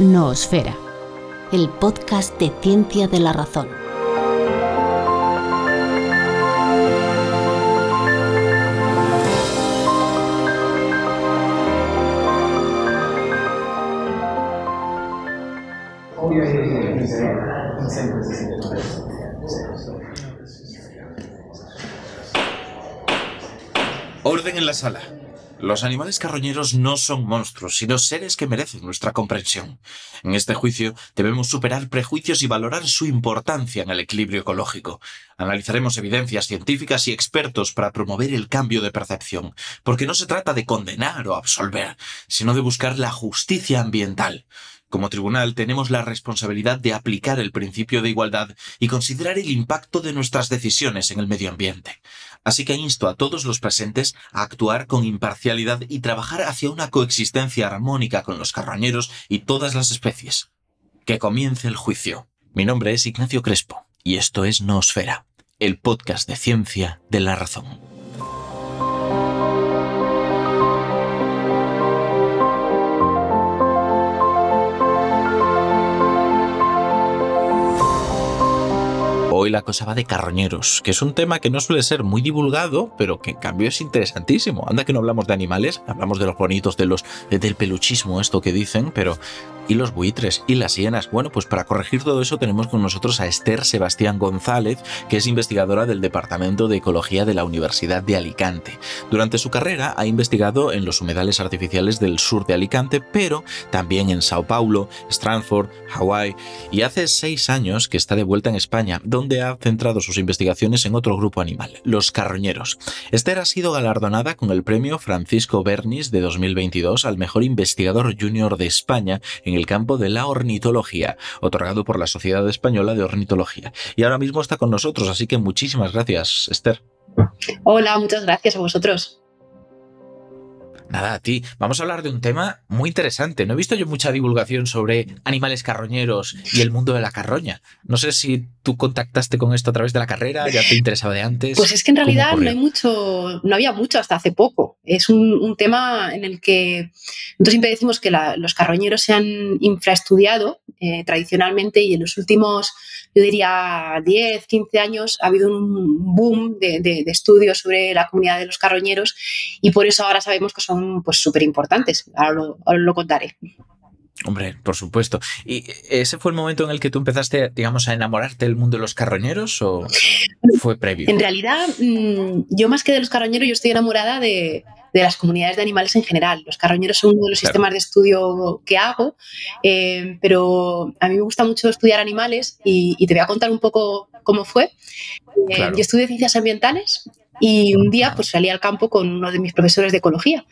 Noosfera, el podcast de ciencia de la razón. Orden en la sala. Los animales carroñeros no son monstruos, sino seres que merecen nuestra comprensión. En este juicio debemos superar prejuicios y valorar su importancia en el equilibrio ecológico. Analizaremos evidencias científicas y expertos para promover el cambio de percepción, porque no se trata de condenar o absolver, sino de buscar la justicia ambiental. Como tribunal tenemos la responsabilidad de aplicar el principio de igualdad y considerar el impacto de nuestras decisiones en el medio ambiente. Así que insto a todos los presentes a actuar con imparcialidad y trabajar hacia una coexistencia armónica con los carroñeros y todas las especies. Que comience el juicio. Mi nombre es Ignacio Crespo y esto es Noosfera, el podcast de ciencia de la razón. Hoy la cosa va de carroñeros, que es un tema que no suele ser muy divulgado, pero que en cambio es interesantísimo. Anda que no hablamos de animales, hablamos de los bonitos, de los del peluchismo, esto que dicen, pero y los buitres y las hienas. Bueno, pues para corregir todo eso tenemos con nosotros a Esther Sebastián González, que es investigadora del Departamento de Ecología de la Universidad de Alicante. Durante su carrera ha investigado en los humedales artificiales del sur de Alicante, pero también en Sao Paulo, Stranford, Hawái, y hace seis años que está de vuelta en España, donde ha centrado sus investigaciones en otro grupo animal, los carroñeros. Esther ha sido galardonada con el premio Francisco Bernis de 2022 al mejor investigador junior de España en el campo de la ornitología, otorgado por la Sociedad Española de Ornitología. Y ahora mismo está con nosotros, así que muchísimas gracias, Esther. Hola, muchas gracias a vosotros. Nada, a ti. Vamos a hablar de un tema muy interesante. No he visto yo mucha divulgación sobre animales carroñeros y el mundo de la carroña. No sé si tú contactaste con esto a través de la carrera, ya te interesaba de antes. Pues es que en realidad no hay mucho, no había mucho hasta hace poco. Es un, tema en el que nosotros siempre decimos que los carroñeros se han infraestudiado eh, tradicionalmente y en los últimos, yo diría, 10, 15 años ha habido un boom de, de estudios sobre la comunidad de los carroñeros y por eso ahora sabemos que son pues súper importantes. Ahora lo, contaré. Hombre, por supuesto. ¿Y ese fue el momento en el que tú empezaste, digamos, a enamorarte del mundo de los carroñeros o fue previo? En realidad, mm, yo más que de los carroñeros, yo estoy enamorada de, las comunidades de animales en general. Los carroñeros son uno de los sistemas de estudio que hago, eh, pero a mí me gusta mucho estudiar animales y, te voy a contar un poco cómo fue. Eh, yo estudio ciencias ambientales y un día pues salí al campo con uno de mis profesores de ecología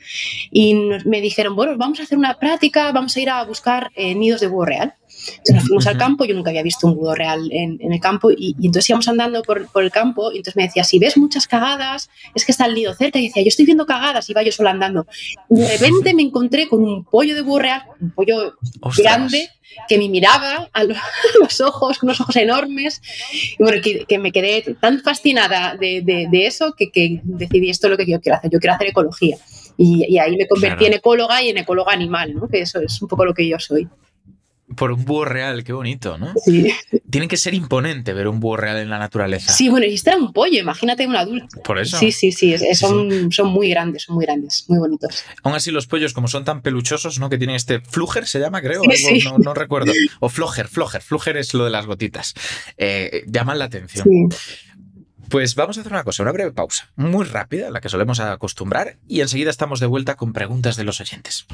y me dijeron, bueno, vamos a hacer una práctica, vamos a ir a buscar eh, nidos de búho real. Entonces nos fuimos al campo, yo nunca había visto un búho real en, el campo y, entonces íbamos andando por, por, el campo y entonces me decía, si ves muchas cagadas, es que está el nido cerca y decía, yo estoy viendo cagadas y iba yo sola andando. Y de repente me encontré con un pollo de búho real, un pollo grande que me miraba a los, ojos, con unos ojos enormes, y bueno, que, me quedé tan fascinada de, de, eso que, que, decidí esto es lo que yo quiero hacer, yo quiero hacer ecología. Y, ahí me convertí en ecóloga y en ecóloga animal, ¿no? que eso es un poco lo que yo soy. Por un búho real, qué bonito, ¿no? Sí. Tiene que ser imponente ver un búho real en la naturaleza. Sí, bueno, y este era un pollo, imagínate un adulto. Por eso. Sí, sí, sí, son, son muy grandes, son muy grandes, muy bonitos. Aún así, los pollos, como son tan peluchosos, ¿no? Que tienen este fluger, se llama, creo, no, recuerdo. O flojer, flojer, flojer es lo de las gotitas. Eh, llaman la atención. Pues vamos a hacer una cosa, una breve pausa, muy rápida, la que solemos acostumbrar, y enseguida estamos de vuelta con preguntas de los oyentes.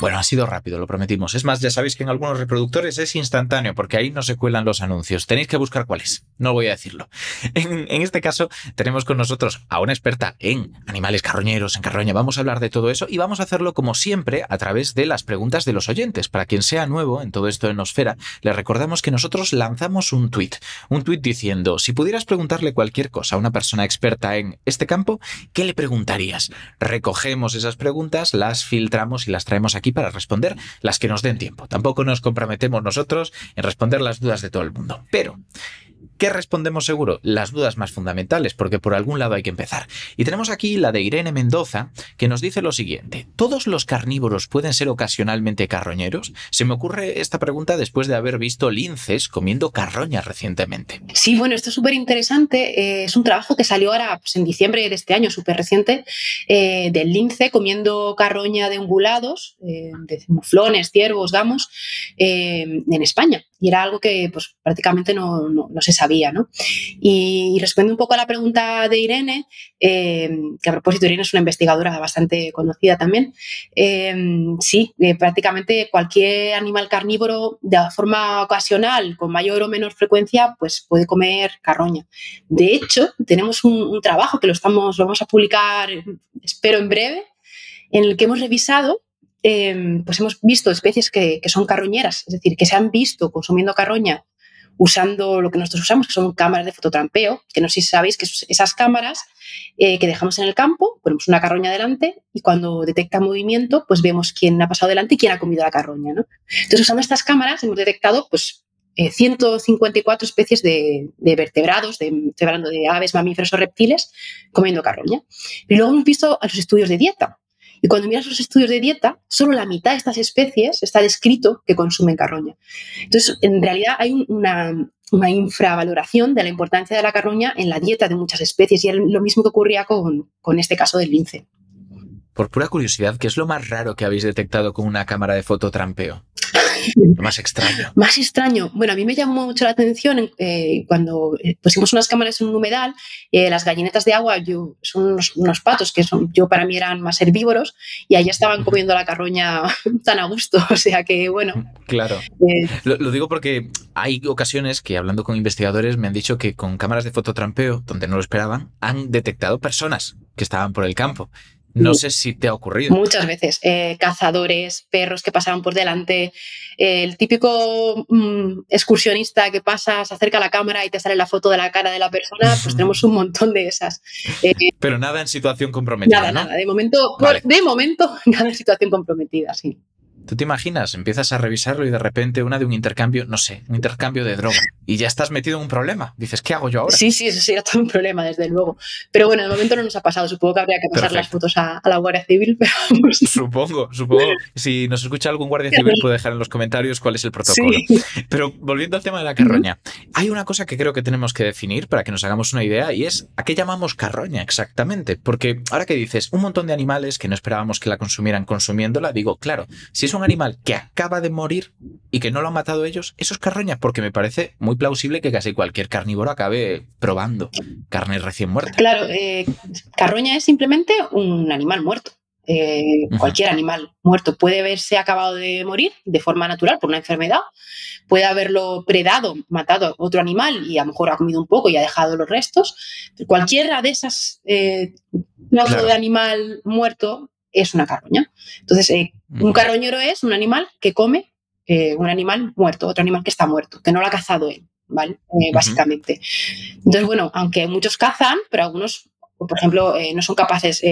Bueno, ha sido rápido, lo prometimos. Es más, ya sabéis que en algunos reproductores es instantáneo, porque ahí no se cuelan los anuncios. Tenéis que buscar cuál es. No voy a decirlo. En, en, este caso, tenemos con nosotros a una experta en animales carroñeros, en carroña. Vamos a hablar de todo eso y vamos a hacerlo, como siempre, a través de las preguntas de los oyentes. Para quien sea nuevo en todo esto de Nosfera, le recordamos que nosotros lanzamos un tweet. Un tweet diciendo: si pudieras preguntarle cualquier cosa a una persona experta en este campo, ¿qué le preguntarías? Recogemos esas preguntas, las filtramos y las traemos aquí para responder las que nos den tiempo. Tampoco nos comprometemos nosotros en responder las dudas de todo el mundo. Pero ¿Qué respondemos seguro? Las dudas más fundamentales, porque por algún lado hay que empezar. Y tenemos aquí la de Irene Mendoza, que nos dice lo siguiente. ¿Todos los carnívoros pueden ser ocasionalmente carroñeros? Se me ocurre esta pregunta después de haber visto linces comiendo carroña recientemente. Sí, bueno, esto es súper interesante. Eh, es un trabajo que salió ahora pues, en diciembre de este año, súper reciente, eh, del lince comiendo carroña de ungulados, eh, de muflones, ciervos, gamos, en España. Y era algo que pues, prácticamente no, no, se sabía. ¿no? Y, y, responde un poco a la pregunta de Irene, eh, que a propósito Irene es una investigadora bastante conocida también. Eh, sí, eh, prácticamente cualquier animal carnívoro de forma ocasional, con mayor o menor frecuencia, pues puede comer carroña. De hecho, tenemos un, un trabajo que lo, estamos, lo vamos a publicar, espero en breve, en el que hemos revisado eh, pues hemos visto especies que, son carroñeras, es decir, que se han visto consumiendo carroña usando lo que nosotros usamos, que son cámaras de fototrampeo, que no sé si sabéis que esas cámaras eh, que dejamos en el campo, ponemos una carroña delante y cuando detecta movimiento, pues vemos quién ha pasado delante y quién ha comido la carroña. ¿no? Entonces, usando estas cámaras hemos detectado pues, eh, 154 especies de, vertebrados, de, de aves, mamíferos o reptiles, comiendo carroña. Y luego hemos visto a los estudios de dieta. Y cuando miras los estudios de dieta, solo la mitad de estas especies está descrito que consumen carroña. Entonces, en realidad hay una, una infravaloración de la importancia de la carroña en la dieta de muchas especies y es lo mismo que ocurría con, con este caso del lince. Por pura curiosidad, ¿qué es lo más raro que habéis detectado con una cámara de fototrampeo? Lo más extraño. Más extraño. Bueno, a mí me llamó mucho la atención eh, cuando pusimos unas cámaras en un humedal, eh, las gallinetas de agua yo, son unos, unos, patos que son, yo para mí eran más herbívoros y allí estaban comiendo la carroña tan a gusto. O sea que, bueno. Claro. Eh, lo, lo, digo porque hay ocasiones que hablando con investigadores me han dicho que con cámaras de fototrampeo, donde no lo esperaban, han detectado personas que estaban por el campo. No sé si te ha ocurrido. Muchas veces. Eh, cazadores, perros que pasaban por delante. Eh, el típico mmm, excursionista que pasa, se acerca a la cámara y te sale la foto de la cara de la persona, pues tenemos un montón de esas. Eh, Pero nada en situación comprometida. Nada, ¿no? nada. De momento, vale. de momento, nada en situación comprometida, sí. ¿Tú te imaginas? Empiezas a revisarlo y de repente una de un intercambio, no sé, un intercambio de droga y ya estás metido en un problema. Dices, ¿qué hago yo ahora? Sí, sí, eso sería todo un problema, desde luego. Pero bueno, de momento no nos ha pasado. Supongo que habría que pasar Perfecto. las fotos a, a, la Guardia Civil. Pero vamos. Supongo, supongo. Si nos escucha algún Guardia Civil puede dejar en los comentarios cuál es el protocolo. Sí. Pero volviendo al tema de la carroña, hay una cosa que creo que tenemos que definir para que nos hagamos una idea y es a qué llamamos carroña exactamente. Porque ahora que dices, un montón de animales que no esperábamos que la consumieran consumiéndola, digo, claro, si es un animal que acaba de morir y que no lo han matado ellos, eso es carroña, porque me parece muy plausible que casi cualquier carnívoro acabe probando carne recién muerta. Claro, eh, carroña es simplemente un animal muerto. Eh. Cualquier animal muerto puede haberse acabado de morir de forma natural por una enfermedad, puede haberlo predado, matado a otro animal y a lo mejor ha comido un poco y ha dejado los restos. Cualquiera de esas eh, claro. de animal muerto es una carroña. Entonces, eh, un carroñero es un animal que come eh, un animal muerto, otro animal que está muerto, que no lo ha cazado él, ¿vale? Eh. Básicamente. Entonces, bueno, aunque muchos cazan, pero algunos, por ejemplo, no son capaces,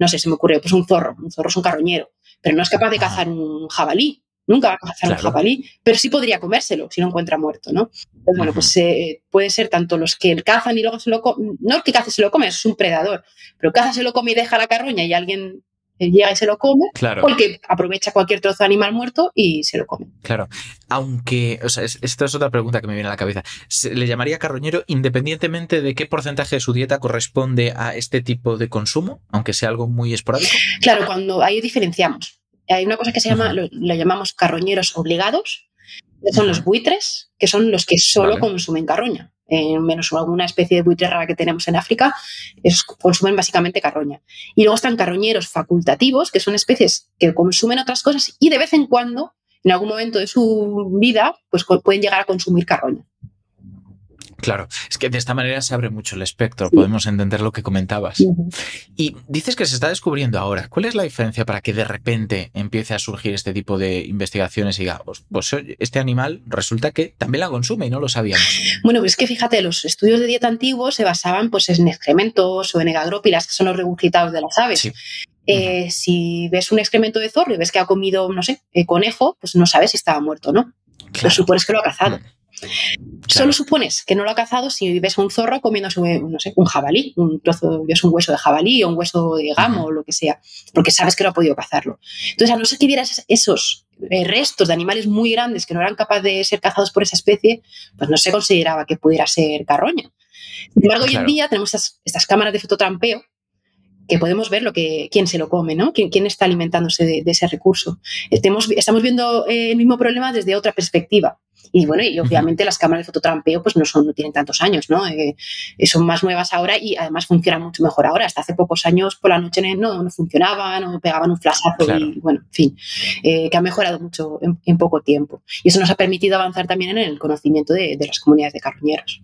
no sé, se me ocurre, pues un zorro, un zorro es un carroñero, pero no es capaz de cazar un jabalí, nunca va a cazar claro. un jabalí, pero sí podría comérselo si lo encuentra muerto, ¿no? Entonces, bueno, pues eh, puede ser tanto los que cazan y luego se lo comen, no el que caza se lo come, es un predador, pero caza se lo come y deja la carroña y alguien llega y se lo come, claro. o el que aprovecha cualquier trozo de animal muerto y se lo come. Claro, aunque, o sea, es, esta es otra pregunta que me viene a la cabeza. ¿Se le llamaría carroñero independientemente de qué porcentaje de su dieta corresponde a este tipo de consumo, aunque sea algo muy esporádico? Claro, cuando ahí diferenciamos. Hay una cosa que se llama, uh -huh. lo, lo, llamamos carroñeros obligados, que son los buitres, que son los que solo vale. consumen carroña. Menos alguna especie de buitre rara que tenemos en África, consumen básicamente carroña. Y luego están carroñeros facultativos, que son especies que consumen otras cosas y de vez en cuando, en algún momento de su vida, pues pueden llegar a consumir carroña. Claro, es que de esta manera se abre mucho el espectro, podemos entender lo que comentabas. Y dices que se está descubriendo ahora. ¿Cuál es la diferencia para que de repente empiece a surgir este tipo de investigaciones y diga, pues, pues este animal resulta que también la consume y no lo sabíamos? Bueno, pues es que fíjate, los estudios de dieta antiguos se basaban pues, en excrementos o en egagrópilas, que son los regurgitados de las aves. Eh, si ves un excremento de zorro y ves que ha comido, no sé, eh, conejo, pues no sabes si estaba muerto o no. Lo supones que lo ha cazado. Solo supones que no lo ha cazado si ves a un zorro no sé, un jabalí, un trozo, ves un hueso de jabalí o un hueso de gamo o lo que sea, porque sabes que no ha podido cazarlo. Entonces, a no ser que vieras esos eh, restos de animales muy grandes que no eran capaces de ser cazados por esa especie, pues no se consideraba que pudiera ser carroña. Sin embargo, hoy en día tenemos estas, cámaras de fototrampeo que podemos ver lo que, quién se lo come, ¿no? quién, está alimentándose de, ese recurso. Estamos, estamos viendo eh, el mismo problema desde otra perspectiva. Y bueno, y obviamente las cámaras de fototrampeo pues no, son, no tienen tantos años, ¿no? Eh, son más nuevas ahora y además funcionan mucho mejor ahora. Hasta hace pocos años por la noche no, no funcionaban o pegaban un flashazo y bueno, en fin, eh, que ha mejorado mucho en, poco tiempo. Y eso nos ha permitido avanzar también en el conocimiento de, de las comunidades de carroñeros.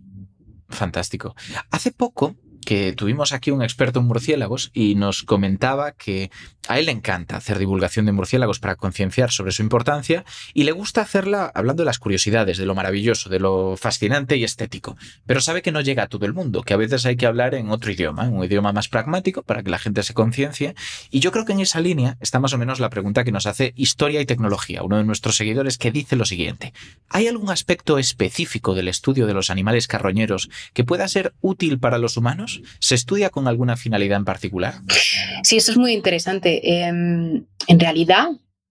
Fantástico. Hace poco que tuvimos aquí un experto en murciélagos y nos comentaba que a él le encanta hacer divulgación de murciélagos para concienciar sobre su importancia y le gusta hacerla hablando de las curiosidades, de lo maravilloso, de lo fascinante y estético. Pero sabe que no llega a todo el mundo, que a veces hay que hablar en otro idioma, un idioma más pragmático para que la gente se conciencie. Y yo creo que en esa línea está más o menos la pregunta que nos hace Historia y Tecnología, uno de nuestros seguidores que dice lo siguiente. ¿Hay algún aspecto específico del estudio de los animales carroñeros que pueda ser útil para los humanos? ¿Se estudia con alguna finalidad en particular? Sí, eso es muy interesante. Em, en realidad,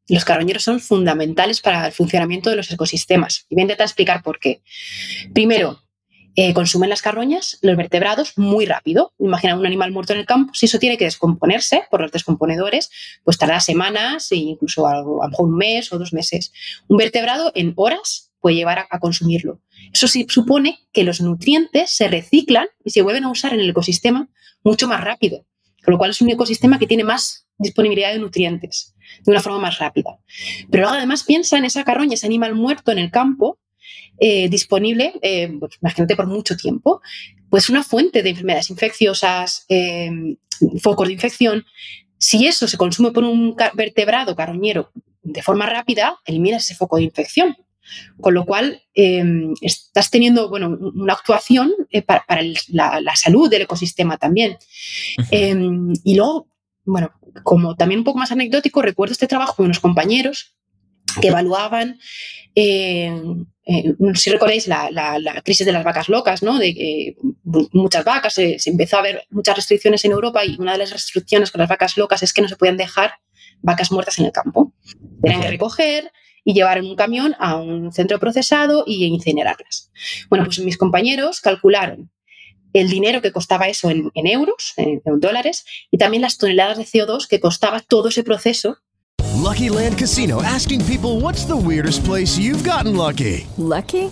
los carroñeros son fundamentales para el funcionamiento de los ecosistemas. Y voy a intentar explicar por qué. Primero, eh, consumen las carroñas, los vertebrados, muy rápido. Imagina un animal muerto en el campo, si eso tiene que descomponerse por los descomponedores, pues tarda semanas e incluso a, lo mejor un mes o dos meses. Un vertebrado en horas puede llevar a, consumirlo. Eso sí supone que los nutrientes se reciclan y se vuelven a usar en el ecosistema mucho más rápido, con lo cual es un ecosistema que tiene más disponibilidad de nutrientes de una forma más rápida. Pero luego además piensa en esa carroña, ese animal muerto en el campo, eh, disponible, eh, pues, imagínate, por mucho tiempo, pues una fuente de enfermedades infecciosas, eh, focos de infección. Si eso se consume por un vertebrado carroñero de forma rápida, eliminas ese foco de infección. Con lo cual, em, estás teniendo bueno, una actuación eh, para, la, salud del ecosistema también. Em, y luego, bueno, como también un poco más anecdótico, recuerdo este trabajo con unos compañeros que evaluaban, eh, eh, si recordáis la, crisis de las vacas locas, ¿no? de muchas vacas, se, empezó a ver muchas restricciones en Europa y una de las restricciones con las vacas locas es que no se podían dejar vacas muertas en el campo. Tenían que recoger, y llevar en un camión a un centro procesado y incinerarlas. Bueno, pues mis compañeros calcularon el dinero que costaba eso en, euros, en, en, dólares, y también las toneladas de CO2 que costaba todo ese proceso. Lucky Land Casino, asking people what's the weirdest place you've gotten lucky. Lucky?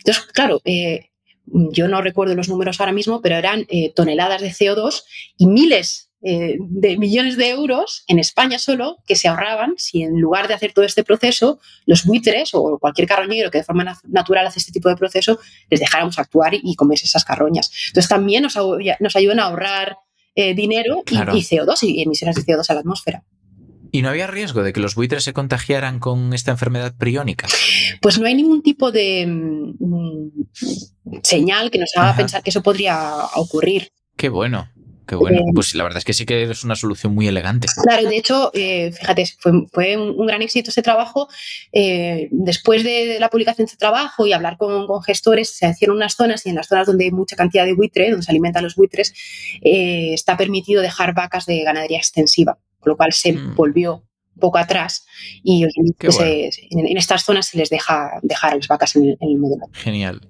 Entonces, claro, eh, yo no recuerdo los números ahora mismo, pero eran eh, toneladas de CO2 y miles eh, de millones de euros en España solo que se ahorraban si en lugar de hacer todo este proceso, los buitres o cualquier carroñero que de forma natural hace este tipo de proceso, les dejáramos actuar y comerse esas carroñas. Entonces también nos, nos ayudan a ahorrar eh, dinero y, y, CO2 y emisiones de CO2 a la atmósfera. ¿Y no había riesgo de que los buitres se contagiaran con esta enfermedad priónica? Pues no hay ningún tipo de mm, señal que nos haga pensar que eso podría ocurrir. Qué bueno. Qué bueno. Eh, pues la verdad es que sí que es una solución muy elegante. Claro, de hecho, eh, fíjate, fue, un, gran éxito este trabajo. Eh, después de la publicación de este trabajo y hablar con, gestores, se hicieron unas zonas y en las zonas donde hay mucha cantidad de buitre, donde se alimentan los buitres, está permitido dejar vacas de ganadería extensiva, con lo cual se mm. volvió un poco atrás y pues, en, estas zonas se les deja dejar las vacas en el, en el medio. Genial.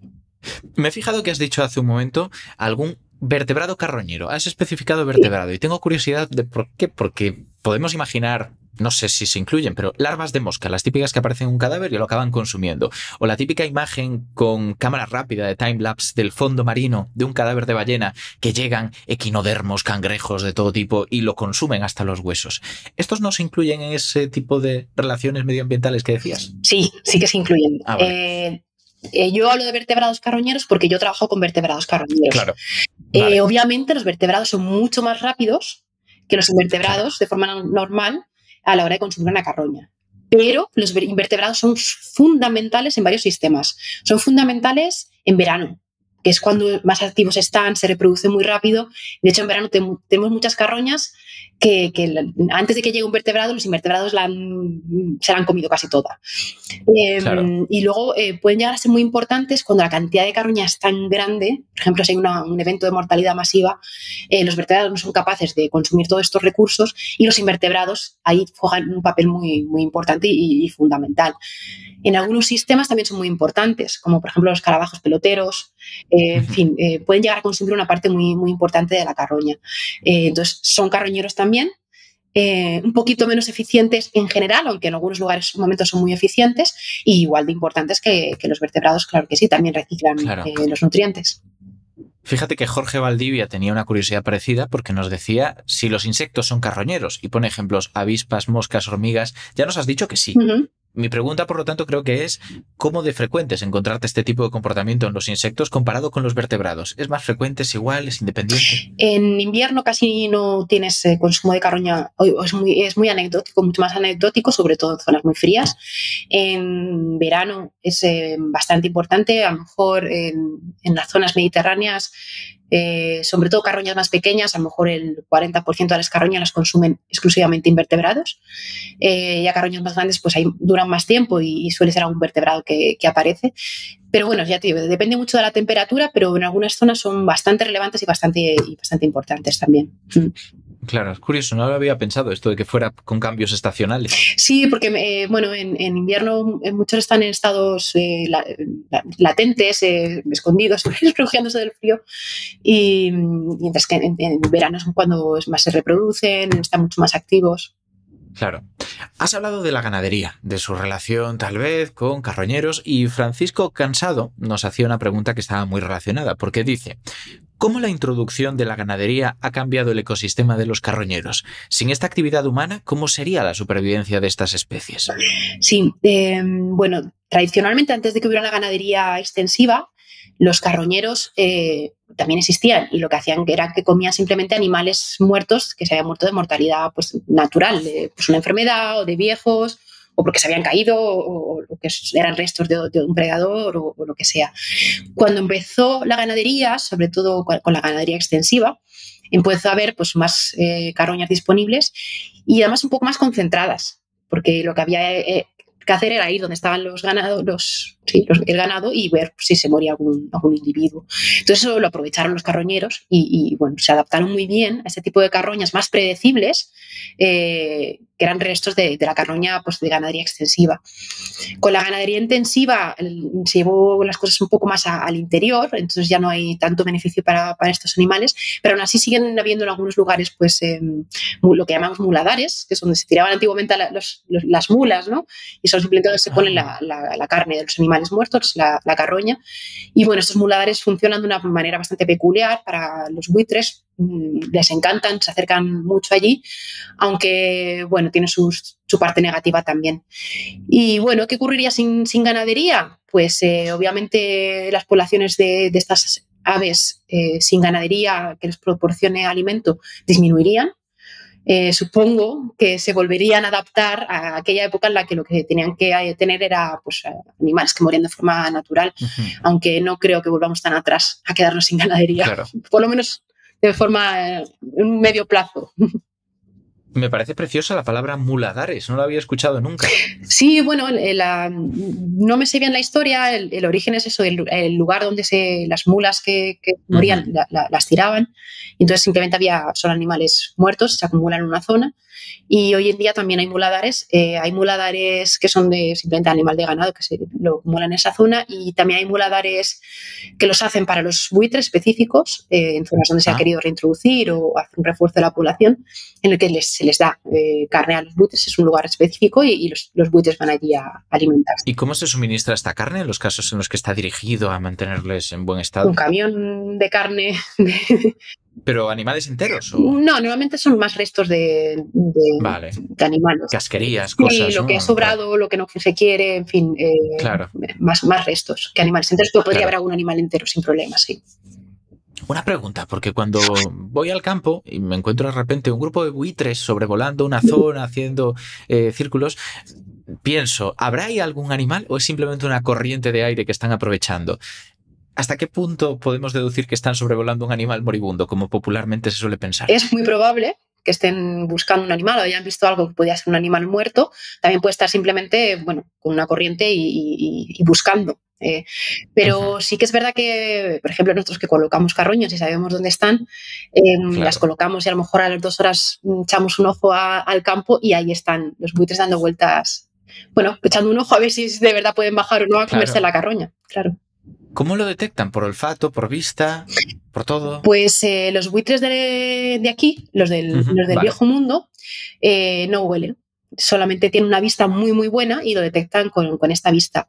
Me he fijado que has dicho hace un momento algún vertebrado carroñero. Has especificado vertebrado y tengo curiosidad de por qué, porque podemos imaginar, no sé si se incluyen, pero larvas de mosca, las típicas que aparecen en un cadáver y lo acaban consumiendo. O la típica imagen con cámara rápida de timelapse del fondo marino de un cadáver de ballena que llegan equinodermos, cangrejos de todo tipo y lo consumen hasta los huesos. ¿Estos no se incluyen en ese tipo de relaciones medioambientales que decías? Sí, sí que se incluyen. Ah, eh, eh, yo hablo de vertebrados carroñeros porque yo trabajo con vertebrados carroñeros. Claro. Eh, obviamente los vertebrados son mucho más rápidos que los invertebrados de forma normal a la hora de consumir una carroña. Pero los invertebrados son fundamentales en varios sistemas. Son fundamentales en verano, que es cuando más activos están, se reproduce muy rápido. De hecho, en verano tenemos muchas carroñas que, antes de que llegue un vertebrado, los invertebrados la se la han comido casi toda. Em, y luego eh, pueden llegar a ser muy importantes cuando la cantidad de carroña es tan grande, por ejemplo, si hay un evento de mortalidad masiva, eh, los vertebrados no son capaces de consumir todos estos recursos y los invertebrados ahí juegan un papel muy, muy importante y, fundamental. En algunos sistemas también son muy importantes, como por ejemplo los carabajos peloteros, eh, en fin, pueden llegar a consumir una parte muy, muy importante de la carroña. entonces, son carroñeros también eh, un poquito menos eficientes en general, aunque en algunos lugares momentos son muy eficientes, y igual de importantes que, los vertebrados, claro que sí, también reciclan eh, los nutrientes. Fíjate que Jorge Valdivia tenía una curiosidad parecida porque nos decía si los insectos son carroñeros y pone ejemplos avispas, moscas, hormigas. Ya nos has dicho que sí. Mi pregunta, por lo tanto, creo que es cómo de frecuente es encontrarte este tipo de comportamiento en los insectos comparado con los vertebrados. ¿Es más frecuente, es igual, es independiente? En invierno casi no tienes eh, consumo de carroña, es muy, es muy anecdótico, mucho más anecdótico, sobre todo en zonas muy frías. En verano es eh, bastante importante, a lo mejor en, en las zonas mediterráneas eh, sobre todo carroñas más pequeñas, a lo mejor el 40% de las carroñas las consumen exclusivamente invertebrados. Eh, ya carroñas más grandes, pues ahí duran más tiempo y, suele ser algún vertebrado que, aparece. Pero bueno, ya te digo, depende mucho de la temperatura, pero en algunas zonas son bastante relevantes y bastante, importantes también. Claro, es curioso, no lo había pensado esto de que fuera con cambios estacionales. Sí, porque eh, bueno, en, invierno muchos están en estados eh, latentes, eh, escondidos, refugiándose del frío, y mientras que en, en, verano es cuando más se reproducen, están mucho más activos. Claro. Has hablado de la ganadería, de su relación tal vez con carroñeros y Francisco Cansado nos hacía una pregunta que estaba muy relacionada porque dice, ¿cómo la introducción de la ganadería ha cambiado el ecosistema de los carroñeros? Sin esta actividad humana, ¿cómo sería la supervivencia de estas especies? Sí, em, bueno, tradicionalmente antes de que hubiera una ganadería extensiva, los carroñeros eh, también existían y lo que hacían era que comían simplemente animales muertos que se habían muerto de mortalidad pues, natural, de pues, una enfermedad o de viejos o porque se habían caído o, que eran restos de, un predador o, lo que sea. Cuando empezó la ganadería, sobre todo con la ganadería extensiva, empezó a haber pues, más eh, carroñas disponibles y además un poco más concentradas, porque lo que había eh, que hacer era ir donde estaban los ganados, los, el ganado y ver si se moría algún, algún individuo. Entonces eso lo aprovecharon los carroñeros y, bueno, se adaptaron muy bien a este tipo de carroñas más predecibles eh, que eran restos de, la carroña pues, de ganadería extensiva. Con la ganadería intensiva se llevó las cosas un poco más al interior, entonces ya no hay tanto beneficio para, estos animales, pero aún así siguen habiendo en algunos lugares pues, em, lo que llamamos muladares, que es donde se tiraban antiguamente las mulas, ¿no? y son simplemente donde se pone la, la carne de los animales muertos, la, la, carroña. Y bueno, estos muladares funcionan de una manera bastante peculiar para los buitres, mm, les encantan, se acercan mucho allí, aunque bueno, tiene sus, su parte negativa también. Y bueno, ¿qué ocurriría sin, sin ganadería? Pues eh, obviamente las poblaciones de, de estas aves eh, sin ganadería que les proporcione alimento disminuirían eh, supongo que se volverían a adaptar a aquella época en la que lo que tenían que eh, tener era pues, eh, animales que morían de forma natural, uh -huh. aunque no creo que volvamos tan atrás a quedarnos sin ganadería, claro. por lo menos de forma en un medio plazo. Me parece preciosa la palabra muladares, no la había escuchado nunca. Sí, bueno, la, no me sé bien la historia, el, el origen es eso, el, el, lugar donde se, las mulas que, que morían uh -huh. la, la, las tiraban, entonces simplemente había solo animales muertos, se acumulan en una zona, y hoy en día también hay muladares, eh, hay muladares que son de simplemente animal de ganado, que se lo acumulan en esa zona, y también hay muladares que los hacen para los buitres específicos, eh, en zonas donde se ah. ha querido reintroducir o hacer un refuerzo de la población, en el que les, se les da eh, carne a los buitres, es un lugar específico y, y los, los, buitres van allí a alimentarse. ¿Y cómo se suministra esta carne en los casos en los que está dirigido a mantenerles en buen estado? Un camión de carne. ¿Pero animales enteros? ¿o? No, normalmente son más restos de, de, vale. de animales. Casquerías, cosas. Sí, lo ¿no? que ha sobrado, lo que no se quiere, en fin. Eh, claro. Más, más restos que animales enteros, pero podría claro. haber algún animal entero sin problemas, sí. Una pregunta, porque cuando voy al campo y me encuentro de repente un grupo de buitres sobrevolando una zona, haciendo eh, círculos, pienso, ¿habrá ahí algún animal o es simplemente una corriente de aire que están aprovechando? ¿Hasta qué punto podemos deducir que están sobrevolando un animal moribundo, como popularmente se suele pensar? Es muy probable que estén buscando un animal o hayan visto algo que podía ser un animal muerto. También puede estar simplemente, bueno, con una corriente y, y, y buscando. Eh, pero uh -huh. sí que es verdad que, por ejemplo, nosotros que colocamos carroños y sabemos dónde están, eh, claro. las colocamos y a lo mejor a las dos horas echamos un ojo a, al campo y ahí están los buitres dando vueltas, bueno, echando un ojo a ver si de verdad pueden bajar o no a comerse la carroña, claro. ¿Cómo lo detectan? ¿Por olfato, por vista, por todo? Pues eh, los buitres de, de, aquí, los del, uh -huh, los del vale. viejo mundo, eh, no huelen solamente tiene una vista muy muy buena y lo detectan con, con, esta vista.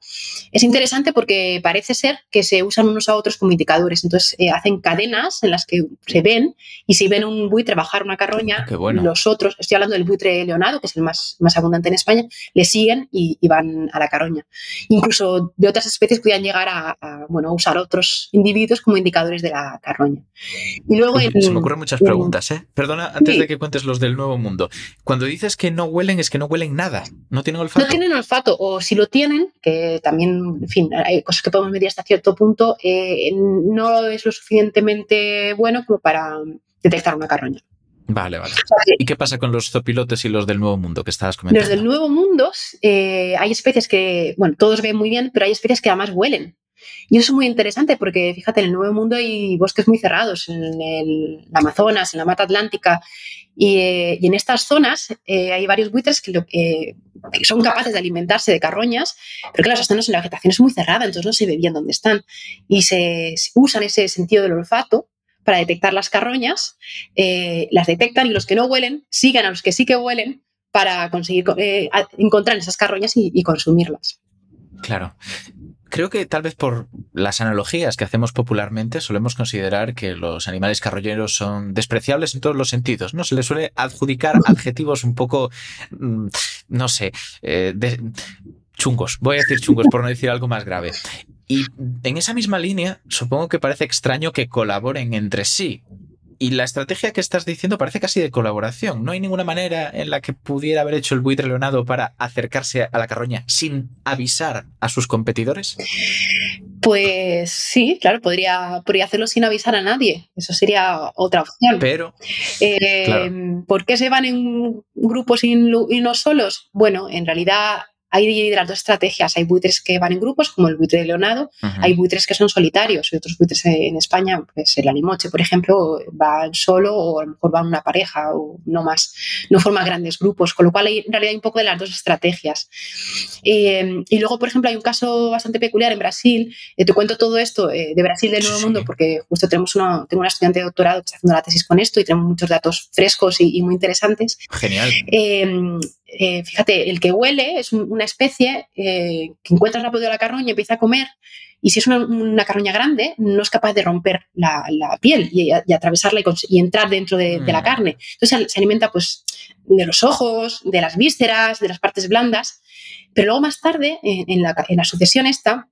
Es interesante porque parece ser que se usan unos a otros como indicadores, entonces eh, hacen cadenas en las que se ven y si ven un buitre bajar una carroña, bueno. los otros, estoy hablando del buitre leonado, que es el más, más abundante en España, le siguen y, y, van a la carroña. Incluso de otras especies podían llegar a, a bueno, usar otros individuos como indicadores de la carroña. Y luego en, se me ocurren muchas preguntas, ¿eh? Perdona, antes sí. de que cuentes los del Nuevo Mundo. Cuando dices que no huelen es que no huelen nada, no tienen olfato. No tienen olfato, o si lo tienen, que también, en fin, hay cosas que podemos medir hasta cierto punto, eh, no es lo suficientemente bueno como para detectar una carroña. Vale, vale. ¿Y qué pasa con los zopilotes y los del Nuevo Mundo que estabas comentando? Los del Nuevo Mundo, eh, hay especies que, bueno, todos ven muy bien, pero hay especies que además huelen. Y eso es muy interesante porque, fíjate, en el Nuevo Mundo hay bosques muy cerrados, en el Amazonas, en la Mata Atlántica, y, eh, y en estas zonas eh, hay varios buitres que, son capaces de alimentarse de carroñas, pero claro, esas zonas en la vegetación es muy cerrada, entonces no se ve bien dónde están. Y se, usan ese sentido del olfato para detectar las carroñas, eh, las detectan y los que no huelen sigan a los que sí que huelen para conseguir encontrar esas carroñas y, y consumirlas. Claro creo que tal vez por las analogías que hacemos popularmente solemos considerar que los animales carroñeros son despreciables en todos los sentidos, ¿no? Se les suele adjudicar adjetivos un poco, mm, no sé, eh, chungos, voy a decir chungos por no decir algo más grave. Y en esa misma línea, supongo que parece extraño que colaboren entre sí. Y la estrategia que estás diciendo parece casi de colaboración. No hay ninguna manera en la que pudiera haber hecho el buitre leonado para acercarse a la carroña sin avisar a sus competidores. Pues sí, claro, podría, podría hacerlo sin avisar a nadie. Eso sería otra opción. Pero. Eh, claro. ¿Por qué se van en grupos y no solos? Bueno, en realidad hay de las dos estrategias. Hay buitres que van en grupos, como el buitre de Leonado, uh -huh. hay buitres que son solitarios, y otros buitres en España, pues el animoche, por ejemplo, va solo o a lo mejor va una pareja o no más, no forma grandes grupos, con lo cual hay en realidad hay un poco de las dos estrategias. Eh, y luego, por ejemplo, hay un caso bastante peculiar en Brasil, eh, te cuento todo esto eh, de Brasil del Nuevo sí. Mundo, porque justo tenemos una, tengo una estudiante de doctorado que está haciendo la tesis con esto y tenemos muchos datos frescos y, y muy interesantes. Genial. Eh, fíjate, el que huele es una especie eh, que encuentra rápido la carroña, empieza a comer, y si es una, carroña grande, no es capaz de romper la, piel y, atravesarla y, entrar dentro de, la mm. carne. Entonces se, alimenta pues, de los ojos, de las vísceras, de las partes blandas. Pero luego más tarde, en, la, en la, sucesión esta,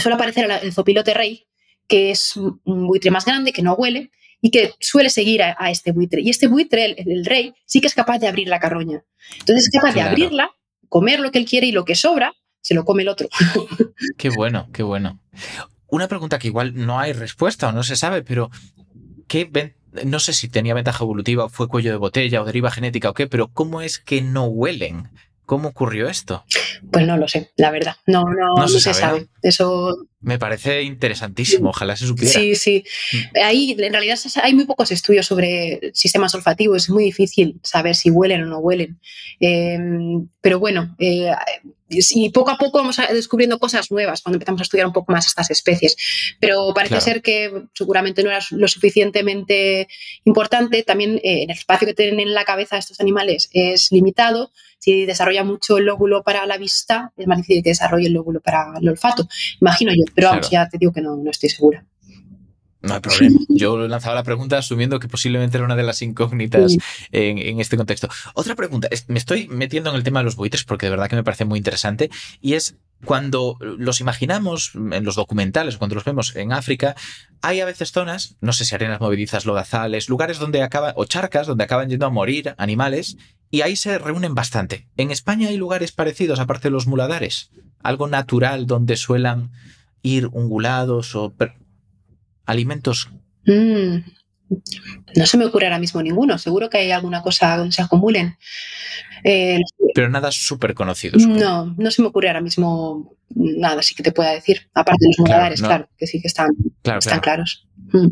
suele aparecer el zopilote rey, que es un buitre más grande, que no huele, y que suele seguir a, este buitre. Y este buitre, el, rey, sí que es capaz de abrir la carroña. Entonces es capaz de abrirla, comer lo que él quiere y lo que sobra, se lo come el otro. Qué bueno, qué bueno. Una pregunta que igual no hay respuesta o no se sabe, pero ¿qué no sé si tenía ventaja evolutiva, fue cuello de botella o deriva genética o qué, pero ¿cómo es que no huelen? ¿Cómo ocurrió esto? Pues no lo sé, la verdad. No, no, se, sabe. Eso. Me parece interesantísimo, ojalá se supiera. Sí, sí. Mm. Ahí en realidad hay muy pocos estudios sobre sistemas olfativos, es muy difícil saber si huelen o no huelen. Em, pero bueno, eh, y poco a poco vamos descubriendo cosas nuevas cuando empezamos a estudiar un poco más estas especies. Pero parece ser que seguramente no era lo suficientemente importante. También eh, el espacio que tienen en la cabeza estos animales es limitado. Si desarrolla mucho el lóbulo para la vista, es más difícil que desarrolle el lóbulo para el olfato. Imagino yo, pero vamos, ya te digo que no, no estoy segura. No hay problema. Yo lanzaba la pregunta asumiendo que posiblemente era una de las incógnitas en, este contexto. Otra pregunta, me estoy metiendo en el tema de los buitres porque de verdad que me parece muy interesante y es cuando los imaginamos en los documentales, cuando los vemos en África, hay a veces zonas, no sé si arenas movedizas, lodazales, lugares donde acaban, o charcas donde acaban yendo a morir animales y ahí se reúnen bastante. ¿En España hay lugares parecidos aparte de los muladares? ¿Algo natural donde suelan ir ungulados o alimentos? Mm, no se me ocurre ahora mismo ninguno. Seguro que hay alguna cosa donde se acumulen. Eh, Pero nada súper conocido. No, no se me ocurre ahora mismo nada, sí que te pueda decir. Aparte de los muladares, claro, que sí que están, están claros. Mm.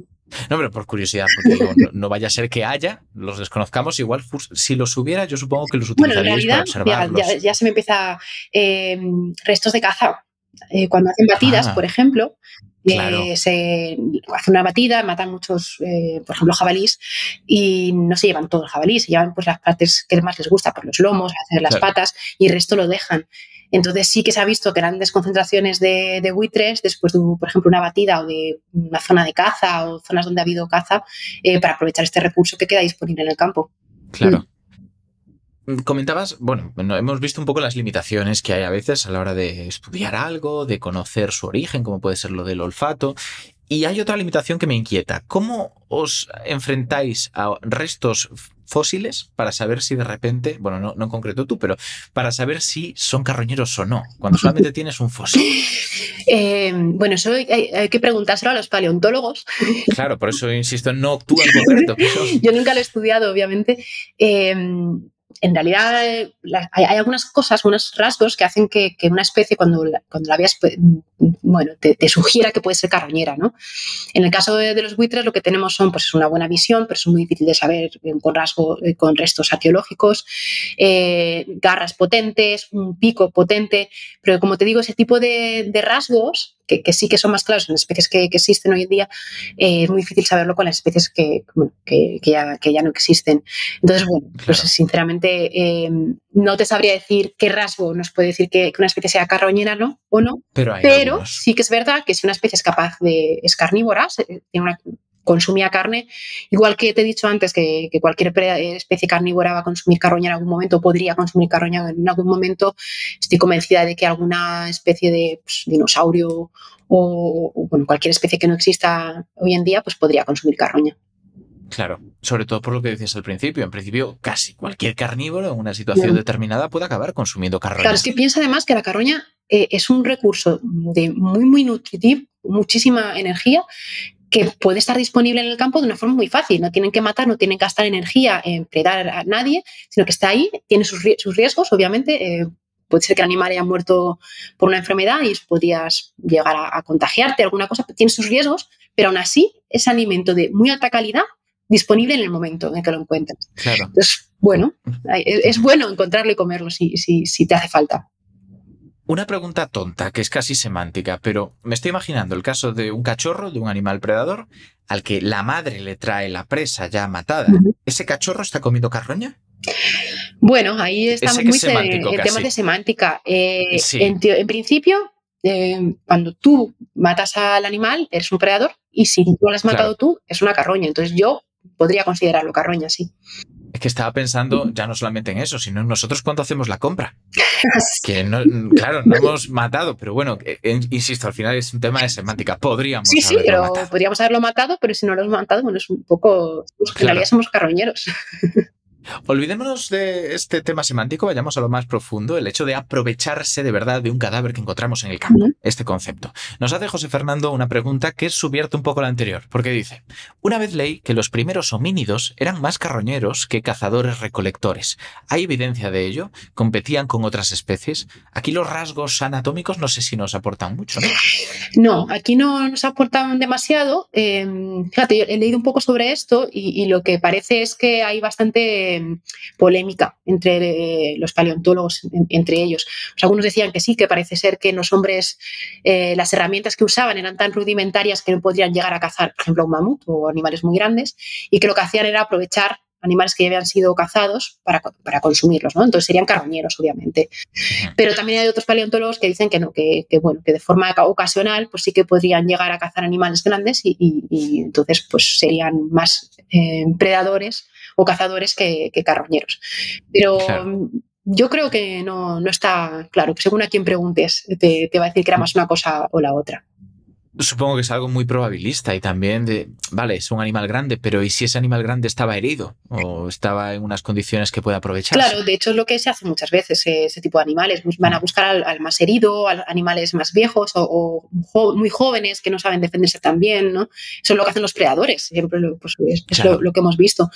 No, pero por curiosidad, porque no, vaya a ser que haya, los desconozcamos, igual si los hubiera, yo supongo que los utilizaríais para observarlos. Ya, se me empieza eh, restos de caza. Eh, cuando hacen batidas, ah. por ejemplo, eh, se hace una batida, matan muchos, eh, por ejemplo, jabalís y no se llevan todo el jabalí, se llevan pues las partes que más les gusta, por los lomos, hacer las patas y el resto lo dejan. Entonces sí que se ha visto grandes concentraciones de, buitres después de, por ejemplo, una batida o de una zona de caza o zonas donde ha habido caza eh, para aprovechar este recurso que queda disponible en el campo. Claro. Mm. Mm, comentabas, bueno, hemos visto un poco las limitaciones que hay a veces a la hora de estudiar algo, de conocer su origen, como puede ser lo del olfato. Y hay otra limitación que me inquieta. ¿Cómo os enfrentáis a restos fósiles para saber si de repente, bueno, no, en concreto tú, pero para saber si son carroñeros o no, cuando solamente tienes un fósil? Eh, bueno, eso hay, que preguntárselo a los paleontólogos. Claro, por eso insisto, no tú en concreto. Yo nunca lo he estudiado, obviamente. Eh, en realidad hay, algunas cosas, unos rasgos que hacen que, una especie cuando la, cuando la veas, pues, bueno, te, sugiera que puede ser carroñera, ¿no? En el caso de, los buitres lo que tenemos son, pues, una buena visión, pero es muy difícil de saber eh, con rasgo, eh, con restos arqueológicos, eh, garras potentes, un pico potente, pero como te digo, ese tipo de rasgos que, sí que son más claros en especies que, existen hoy en día, eh, es muy difícil saberlo con las especies que, que, ya, no existen. Entonces, bueno, pues sinceramente eh, no te sabría decir qué rasgo nos puede decir que, una especie sea carroñera ¿no? o no, pero, sí que es verdad que si una especie es capaz de, es carnívora, tiene una consumía carne, igual que te he dicho antes que, cualquier especie carnívora va a consumir carroña en algún momento, podría consumir carroña en algún momento, estoy convencida de que alguna especie de pues, dinosaurio o, bueno, cualquier especie que no exista hoy en día, pues podría consumir carroña. Claro, sobre todo por lo que decías al principio. En principio, casi cualquier carnívoro en una situación determinada puede acabar consumiendo carroña. Claro, es que piensa además que la carroña eh, es un recurso de muy, muy nutritivo, muchísima energía que puede estar disponible en el campo de una forma muy fácil. No tienen que matar, no tienen que gastar energía en predar a nadie, sino que está ahí, tiene sus, riesgos, obviamente. Eh, puede ser que el animal haya muerto por una enfermedad y podrías llegar a, contagiarte, alguna cosa, tiene sus riesgos, pero aún así es alimento de muy alta calidad disponible en el momento en el que lo encuentras. Claro. Entonces, bueno, es bueno encontrarlo y comerlo si, si, si te hace falta. Una pregunta tonta, que es casi semántica, pero me estoy imaginando el caso de un cachorro, de un animal predador, al que la madre le trae la presa ya matada. ¿Ese cachorro está comiendo carroña? Bueno, ahí estamos muy es en casi. temas de semántica. Eh, Sí. en, en principio, eh, cuando tú matas al animal, eres un predador, y si no lo has matado Claro. tú, es una carroña. Entonces yo podría considerarlo carroña, sí. Que estaba pensando ya no solamente en eso, sino en nosotros cuando hacemos la compra. Que no, claro, no hemos matado, pero bueno, eh, eh, insisto, al final es un tema de semántica. Podríamos Sí, sí, pero matado. podríamos haberlo matado, pero si no lo hemos matado, bueno, es un poco. pues, en realidad somos carroñeros. Olvidémonos de este tema semántico, vayamos a lo más profundo, el hecho de aprovecharse de verdad de un cadáver que encontramos en el campo, este concepto. Nos hace José Fernando una pregunta que subvierte un poco la anterior, porque dice, una vez leí que los primeros homínidos eran más carroñeros que cazadores recolectores. ¿Hay evidencia de ello? ¿Competían con otras especies? Aquí los rasgos anatómicos no sé si nos aportan mucho, ¿no? No, aquí no nos aportan demasiado. Eh, fíjate, yo he leído un poco sobre esto y, y lo que parece es que hay bastante eh, polémica entre eh, los paleontólogos, en- entre ellos. Pues algunos decían que sí, que parece ser que los hombres eh, las herramientas que usaban eran tan rudimentarias que no podrían llegar a cazar, por ejemplo, un mamut o animales muy grandes, y que lo que hacían era aprovechar animales que ya habían sido cazados para, para consumirlos, ¿no? Entonces serían carroñeros, obviamente. Pero también hay otros paleontólogos que dicen que no, que, que, bueno, que de forma ocasional pues sí que podrían llegar a cazar animales grandes y, y- y entonces pues serían más eh, predadores o cazadores que, que carroñeros. Pero Claro. mm, yo creo que no, no está claro, que según a quien preguntes te, te va a decir que era más una cosa o la otra. Supongo que es algo muy probabilista y también de, vale, es un animal grande, pero ¿y si ese animal grande estaba herido o estaba en unas condiciones que puede aprovecharse? Claro, de hecho es lo que se hace muchas veces, eh, ese tipo de animales. Van a buscar al, al más herido, a animales más viejos o, o jo- muy jóvenes que no saben defenderse tan bien, ¿no? Eso es lo que hacen los predadores, siempre lo, pues, es, Claro. lo, lo que hemos visto.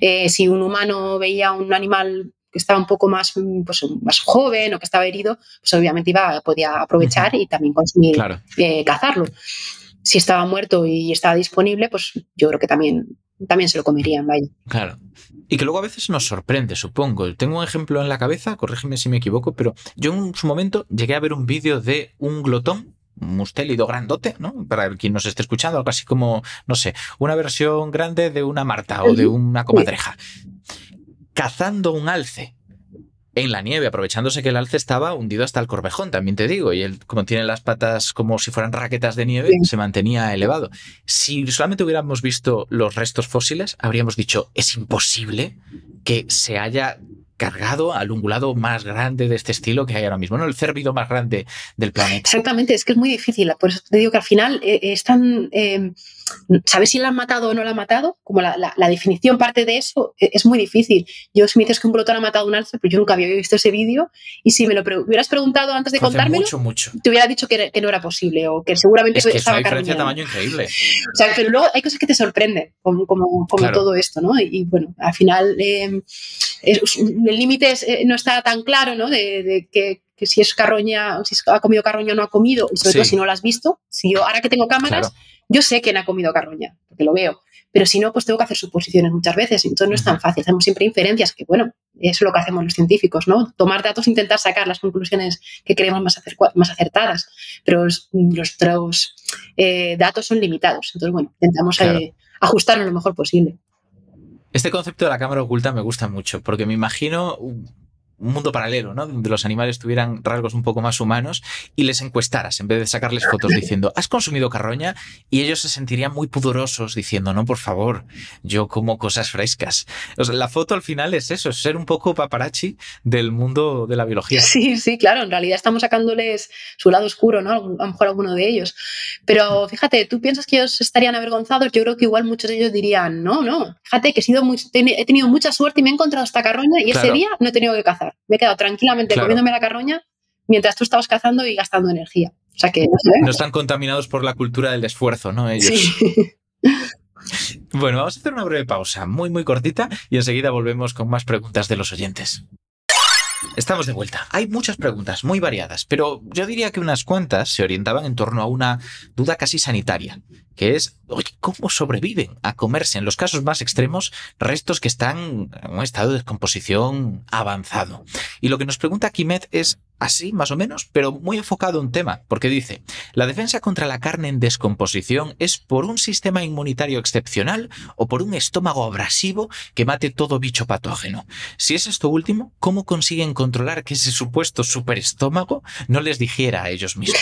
Eh, si un humano veía un animal que estaba un poco más, mm, pues, más joven o que estaba herido, pues obviamente iba, podía aprovechar y también consumir, Claro. eh, cazarlo. Si estaba muerto y estaba disponible, pues yo creo que también, también se lo comerían, vaya. Claro. Y que luego a veces nos sorprende, supongo. Tengo un ejemplo en la cabeza, corrígeme si me equivoco, pero yo en su momento llegué a ver un vídeo de un glotón, un mustélido grandote, ¿no? Para quien nos esté escuchando, algo así como, no sé, una versión grande de una marta o de una comadreja, cazando un alce en la nieve, aprovechándose que el alce estaba hundido hasta el corvejón, también te digo, y él, como tiene las patas como si fueran raquetas de nieve, Sí. se mantenía elevado. Si solamente hubiéramos visto los restos fósiles, habríamos dicho, es imposible que se haya cargado al ungulado más grande de este estilo que hay ahora mismo, ¿no? El cérvido más grande del planeta. Exactamente, es que es muy difícil. Por eso te digo que al final eh, es tan. eh, saber si la han matado o no la han matado, como la, la- la definición parte de eso, eh, es muy difícil. Yo, si me dices que un glotón ha matado a un alce, pero yo nunca había visto ese vídeo. Y si me lo pre- hubieras preguntado antes de hace contármelo, mucho, mucho. te hubiera dicho que, que no era posible o que seguramente Es que es una estaba diferencia de tamaño increíble. O sea, pero luego hay cosas que te sorprenden, como, como, como Claro. todo esto, ¿no? Y, y, bueno, al final eh, es- el límite eh, no está tan claro, ¿no? De, de que, que si es carroña, si ha comido carroña o no ha comido, y sobre Sí. todo si no lo has visto. Si yo, ahora que tengo cámaras, Claro. yo sé quién ha comido carroña, porque lo veo. Pero si no, pues tengo que hacer suposiciones muchas veces. Entonces no es tan fácil. Hacemos siempre inferencias, que bueno, eso es lo que hacemos los científicos, ¿no? Tomar datos e intentar sacar las conclusiones que creemos más, acertadas. Pero es- nuestros eh, datos son limitados. Entonces, bueno, intentamos Claro. eh, ajustarlo lo mejor posible. Este concepto de la cámara oculta me gusta mucho, porque me imagino un un mundo paralelo, ¿no? Donde los animales tuvieran rasgos un poco más humanos y les encuestaras en vez de sacarles fotos diciendo, ¿has consumido carroña? Y ellos se sentirían muy pudorosos diciendo, no, por favor, yo como cosas frescas. O sea, la foto al final es eso, es ser un poco paparazzi del mundo de la biología. Sí, sí, claro. En realidad estamos sacándoles su lado oscuro, ¿no? A lo mejor alguno de ellos. Pero fíjate, tú piensas que ellos estarían avergonzados. Yo creo que igual muchos de ellos dirían, no, no. Fíjate que he, sido muy- he tenido mucha suerte y me he encontrado esta carroña y ese día no he tenido que cazar. Me he quedado tranquilamente Claro. comiéndome la carroña mientras tú estabas cazando y gastando energía. O sea que no sé. No están contaminados por la cultura del esfuerzo, ¿no? Ellos. Sí. Bueno, vamos a hacer una breve pausa, muy muy cortita, y enseguida volvemos con más preguntas de los oyentes. Estamos de vuelta. Hay muchas preguntas, muy variadas, pero yo diría que unas cuantas se orientaban en torno a una duda casi sanitaria, que es, oye, ¿cómo sobreviven a comerse, en los casos más extremos, restos que están en un estado de descomposición avanzado? Y lo que nos pregunta Kimet es, así más o menos, pero muy enfocado en un tema, porque dice, la defensa contra la carne en descomposición es por un sistema inmunitario excepcional o por un estómago abrasivo que mate todo bicho patógeno. Si es esto último, ¿cómo consiguen controlar que ese supuesto superestómago no les digiera a ellos mismos?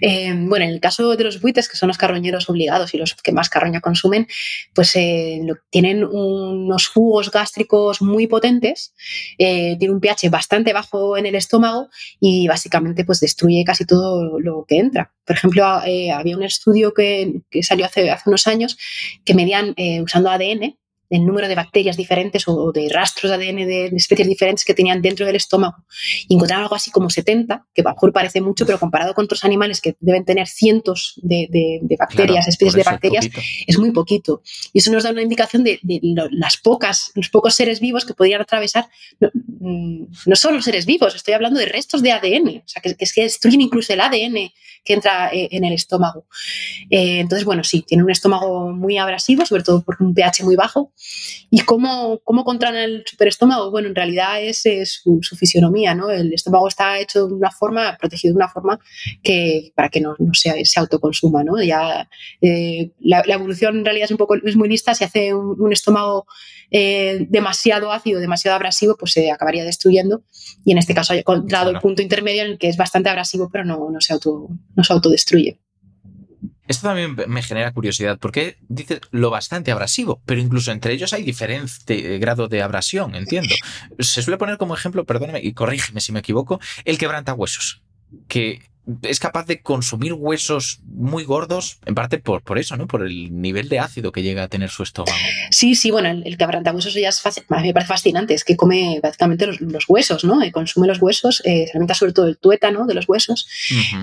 Eh, bueno, en el caso de los buitres, que son los carroñeros obligados y los que más carroña consumen, pues eh, tienen unos jugos gástricos muy potentes, eh, tiene un pH bastante bajo en el estómago y básicamente pues destruye casi todo lo que entra. Por ejemplo, había un estudio que, salió hace, hace, unos años que medían usando ADN el número de bacterias diferentes o de rastros de ADN de especies diferentes que tenían dentro del estómago. Y encontraron algo así como 70, que a lo mejor parece mucho, pero comparado con otros animales que deben tener cientos de, bacterias, especies de bacterias, es, muy poquito. Y eso nos da una indicación de, las pocas, los pocos seres vivos que podrían atravesar, no, mm, no solo seres vivos, estoy hablando de restos de ADN, o sea, que, que, que destruyen incluso el ADN que entra eh, en el estómago. Eh, entonces, bueno, sí, tiene un estómago muy abrasivo, sobre todo por un pH muy bajo. ¿Y cómo, cómo controlan el superestómago? Bueno, en realidad es, su, fisionomía, ¿no? El estómago está hecho de una forma, protegido de una forma que para que no, no se, se autoconsuma, ¿no? Ya, eh, la, evolución en realidad es un poco, es muy lista, si hace un, estómago demasiado ácido, demasiado abrasivo, pues se acabaría destruyendo. Y en este caso ha encontrado el punto intermedio en el que es bastante abrasivo, pero no, no se auto, no se autodestruye. Esto también me genera curiosidad, porque dices lo bastante abrasivo, pero incluso entre ellos hay diferente grado de abrasión, entiendo. Se suele poner como ejemplo, perdóname y corrígeme si me equivoco, el quebrantahuesos, que es capaz de consumir huesos muy gordos, en parte por, por eso, ¿no? Por el nivel de ácido que llega a tener su estómago. Sí, sí, bueno, el, el quebrantahuesos ya es me parece fascinante, es que come prácticamente los, huesos, ¿no? Eh, consume los huesos, eh, se alimenta sobre todo el tuétano de los huesos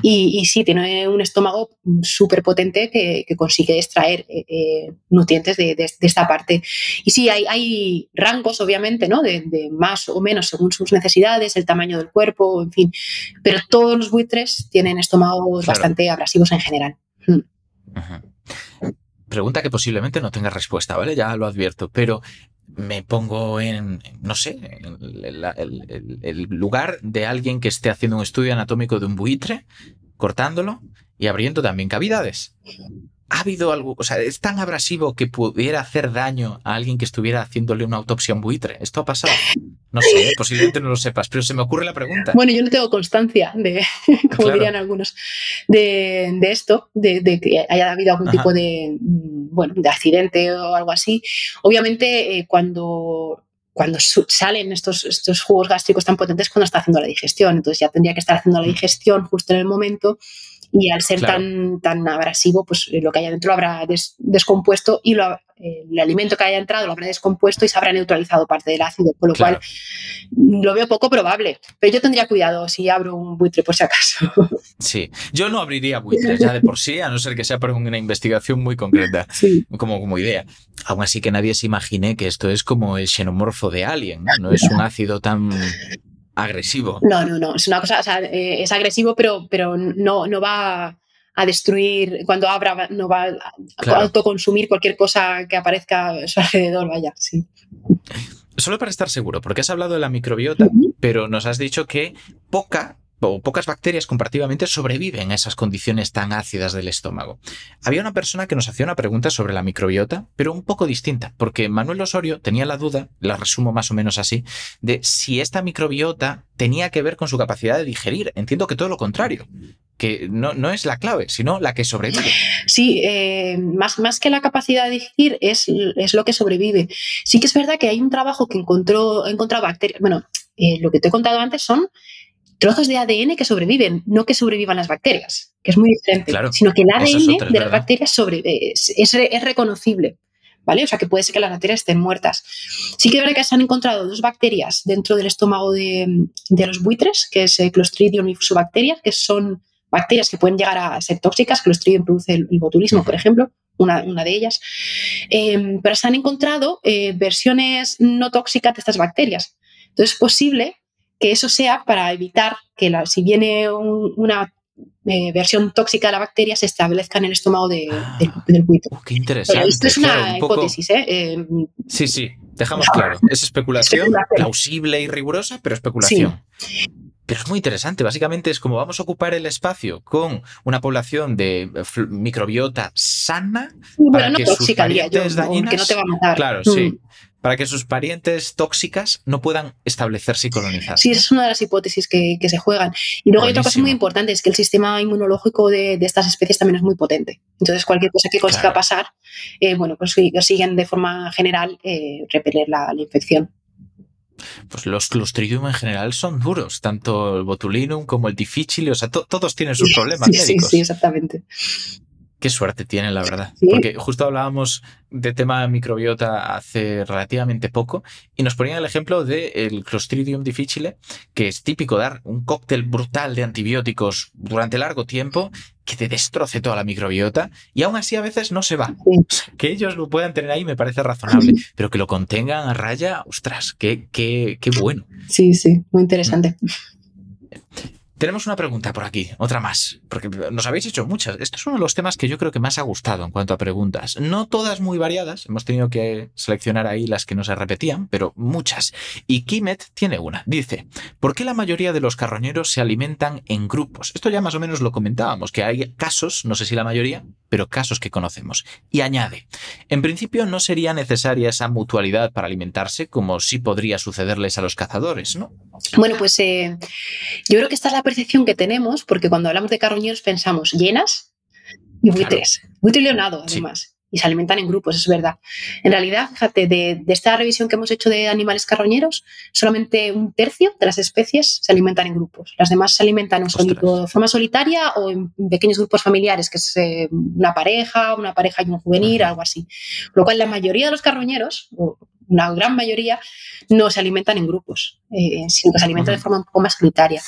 y, y, sí, tiene un estómago súper potente que, consigue extraer eh, nutrientes de, esta parte. Y sí, hay, hay rangos, obviamente, ¿no? De, más o menos según sus necesidades, el tamaño del cuerpo, en fin, pero todos los buitres tienen estómagos bastante abrasivos en general. Hmm. Pregunta que posiblemente no tenga respuesta, ¿vale? Ya lo advierto, pero me pongo en, no sé, el, el, lugar de alguien que esté haciendo un estudio anatómico de un buitre, cortándolo y abriendo también cavidades. ¿Ha habido algo, o sea, es tan abrasivo que pudiera hacer daño a alguien que estuviera haciéndole una autopsia a un buitre? ¿Esto ha pasado? No sé, posiblemente no lo sepas, pero se me ocurre la pregunta. Bueno, yo no tengo constancia de, como dirían algunos, de, esto, de, que haya habido algún tipo de, bueno, de accidente o algo así. Obviamente, eh, cuando cuando salen estos, estos jugos gástricos tan potentes cuando está haciendo la digestión. Entonces ya tendría que estar haciendo la mm. digestión justo en el momento y al ser tan, tan abrasivo, pues eh, lo que haya dentro lo habrá descompuesto y lo, eh, el alimento que haya entrado lo habrá descompuesto y se habrá neutralizado parte del ácido, con lo cual lo veo poco probable. Pero yo tendría cuidado si abro un buitre por si acaso. Sí, yo no abriría buitres ya de por sí, a no ser que sea por una investigación muy concreta, como, como idea. Aún así que nadie se imagine que esto es como el xenomorfo de Alien, ¿no? No es un ácido tan agresivo. No, no, no. Es una cosa, o sea, eh, es agresivo, pero, pero no, no va a destruir, cuando abra, no va a autoconsumir cualquier cosa que aparezca a su alrededor, vaya, sí. Solo para estar seguro, porque has hablado de la microbiota, pero nos has dicho que poca o pocas bacterias comparativamente sobreviven a esas condiciones tan ácidas del estómago. Había una persona que nos hacía una pregunta sobre la microbiota, pero un poco distinta, porque Manuel Osorio tenía la duda, la resumo más o menos así, de si esta microbiota tenía que ver con su capacidad de digerir. Entiendo que todo lo contrario, que no, no es la clave, sino la que sobrevive. Sí, eh, más, más que la capacidad de digerir es, es, lo que sobrevive. Sí que es verdad que hay un trabajo que encontró, encontrado bacterias, bueno, eh, lo que te he contado antes son trozos de ADN que sobreviven, no que sobrevivan las bacterias, que es muy diferente, sino que el ADN de las bacterias sobrevive, es, es, reconocible. ¿Vale? O sea que puede ser que las bacterias estén muertas. Sí que es verdad que se han encontrado dos bacterias dentro del estómago de, los buitres, que es Clostridium y Fusobacterias, que son bacterias que pueden llegar a ser tóxicas. Clostridium produce el, botulismo, por ejemplo, una, de ellas. Em, pero se han encontrado eh, versiones no tóxicas de estas bacterias. Entonces es posible que eso sea para evitar que la, si viene una eh, versión tóxica de la bacteria se establezca en el estómago de, ah, del, buito. qué interesante. esto es una hipótesis. ¿eh? ¿eh? sí, sí, dejamos claro. Es especulación, plausible y rigurosa, pero especulación. pero es muy interesante. Básicamente es como vamos a ocupar el espacio con una población de microbiota sana para que sus parientes dañinas, que no te va a matar. Claro, sí. Para que sus parientes tóxicas no puedan establecerse y colonizarse. Sí, esa es una de las hipótesis que, se juegan. Y luego hay otra cosa muy importante, es que el sistema inmunológico de, estas especies también es muy potente. Entonces, cualquier cosa que consiga pasar, eh, bueno, pues siguen de forma general eh, repeler la infección. Pues los Clostridium en general son duros, tanto el botulinum como el difficile, o sea, todos tienen sus problemas sí, médicos. Sí, sí, exactamente. Qué suerte tienen, la verdad. Porque justo hablábamos de tema microbiota hace relativamente poco y nos ponían el ejemplo del Clostridium difficile, que es típico dar un cóctel brutal de antibióticos durante largo tiempo que te destroce toda la microbiota y aún así a veces no se va. Que ellos lo puedan tener ahí me parece razonable, pero que lo contengan a raya, ostras, qué, qué, qué bueno. Sí, sí, muy interesante. Tenemos una pregunta por aquí, otra más, porque nos habéis hecho muchas. Esto es uno de los temas que yo creo que más ha gustado en cuanto a preguntas. No todas muy variadas, hemos tenido que seleccionar ahí las que no se repetían, pero muchas. Y Kimet tiene una. Dice, ¿por qué la mayoría de los carroñeros se alimentan en grupos? Esto ya más o menos lo comentábamos, que hay casos, no sé si la mayoría, pero casos que conocemos. Y añade, en principio no sería necesaria esa mutualidad para alimentarse como sí podría sucederles a los cazadores, ¿no? Bueno, pues eh, yo creo que esta es la percepción que tenemos, porque cuando hablamos de carroñeros pensamos llenas y buitres, buitre leonado además. Y se alimentan en grupos, es verdad. En realidad, fíjate, de, esta revisión que hemos hecho de animales carroñeros, solamente un tercio de las especies se alimentan en grupos. Las demás se alimentan de forma solitaria o en pequeños grupos familiares, que es eh, una pareja, una pareja y un juvenil, algo así. Lo cual la mayoría de los carroñeros, una gran mayoría, no se alimentan en grupos, eh, sino que se alimentan de forma un poco más solitaria.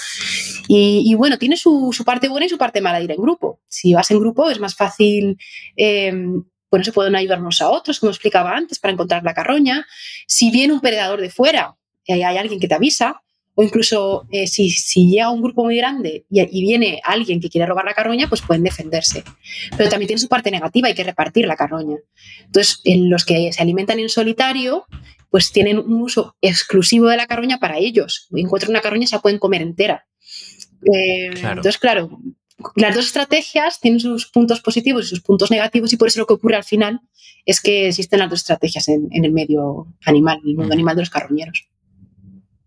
Y, bueno, tiene su, parte buena y su parte mala de ir en grupo. Si vas en grupo es más fácil, eh, bueno, se pueden ayudar unos a otros, como explicaba antes, para encontrar la carroña. Si viene un predador de fuera, hay alguien que te avisa, o incluso eh, si, llega un grupo muy grande y, y, viene alguien que quiere robar la carroña, pues pueden defenderse. Pero también tiene su parte negativa, hay que repartir la carroña. Entonces, en los que se alimentan en solitario, pues tienen un uso exclusivo de la carroña para ellos. Encuentran una carroña y se la pueden comer entera. Eh, entonces, claro, las dos estrategias tienen sus puntos positivos y sus puntos negativos y por eso lo que ocurre al final es que existen las dos estrategias en, en el medio animal, en el mundo animal de los carroñeros.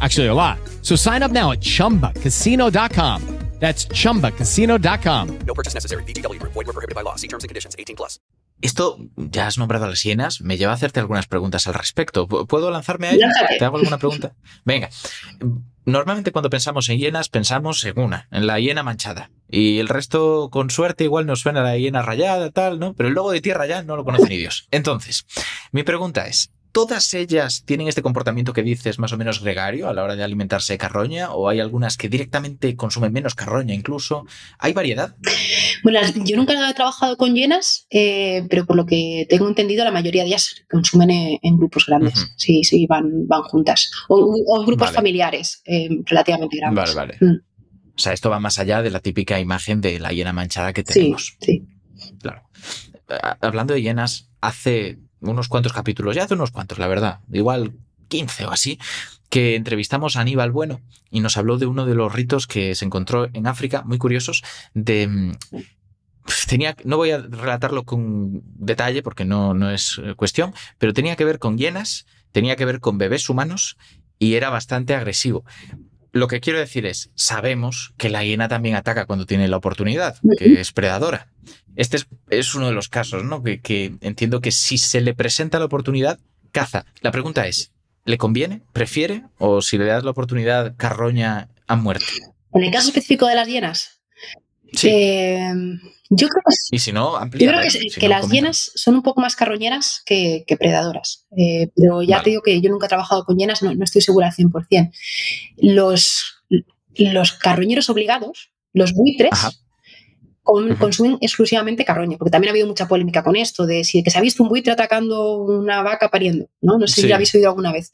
Actually, a lot. So sign up now at chumbacasino.com. That's chumbacasino.com. No purchase necessary. BGW. Void were prohibited by law. See terms and conditions 18 plus. Esto, ya has nombrado a las hienas, me lleva a hacerte algunas preguntas al respecto. ¿Puedo lanzarme a ella? ¿Te hago alguna pregunta? Venga. Normalmente cuando pensamos en hienas pensamos en una, en la hiena manchada. Y el resto, con suerte, igual nos suena la hiena rayada, tal, ¿no? Pero el logo de tierra ya no lo conocen ni Dios. Entonces, mi pregunta es, ¿Todas ellas tienen este comportamiento que dices más o menos gregario a la hora de alimentarse de carroña? ¿O hay algunas que directamente consumen menos carroña incluso? ¿Hay variedad? Bueno, yo nunca he trabajado con llenas, eh, pero por lo que tengo entendido, la mayoría de ellas consumen en, grupos grandes. Sí, sí, van, van juntas. O, en grupos familiares eh, relativamente grandes. Vale, vale. Mm. O sea, esto va más allá de la típica imagen de la hiena manchada que tenemos. Sí, sí. Claro. Eh, hablando de hienas, hace unos cuantos capítulos, ya hace unos cuantos, la verdad, igual 15 o así, que entrevistamos a Aníbal Bueno y nos habló de uno de los ritos que se encontró en África, muy curiosos, de... Mm, tenía, no voy a relatarlo con detalle porque no, no es eh, cuestión, pero tenía que ver con hienas, tenía que ver con bebés humanos y era bastante agresivo. Lo que quiero decir es, sabemos que la hiena también ataca cuando tiene la oportunidad, que es predadora. Este es, es uno de los casos, ¿no? Que, que entiendo que si se le presenta la oportunidad, caza. La pregunta es, ¿le conviene? ¿Prefiere? ¿O si le das la oportunidad, carroña a muerte? En el caso específico de las hienas, Sí. eh, yo creo que, Y si no, yo amplía. creo que, si que no, las comenta. hienas son un poco más carroñeras que, que predadoras. Eh, pero ya Vale. te digo que yo nunca he trabajado con hienas, no, no estoy segura al 100%. Los, los carroñeros obligados, los buitres, Ajá. con- Ujú. consumen exclusivamente carroña, porque también ha habido mucha polémica con esto, de si que se ha visto un buitre atacando una vaca pariendo, ¿no? No sé si lo habéis oído alguna vez.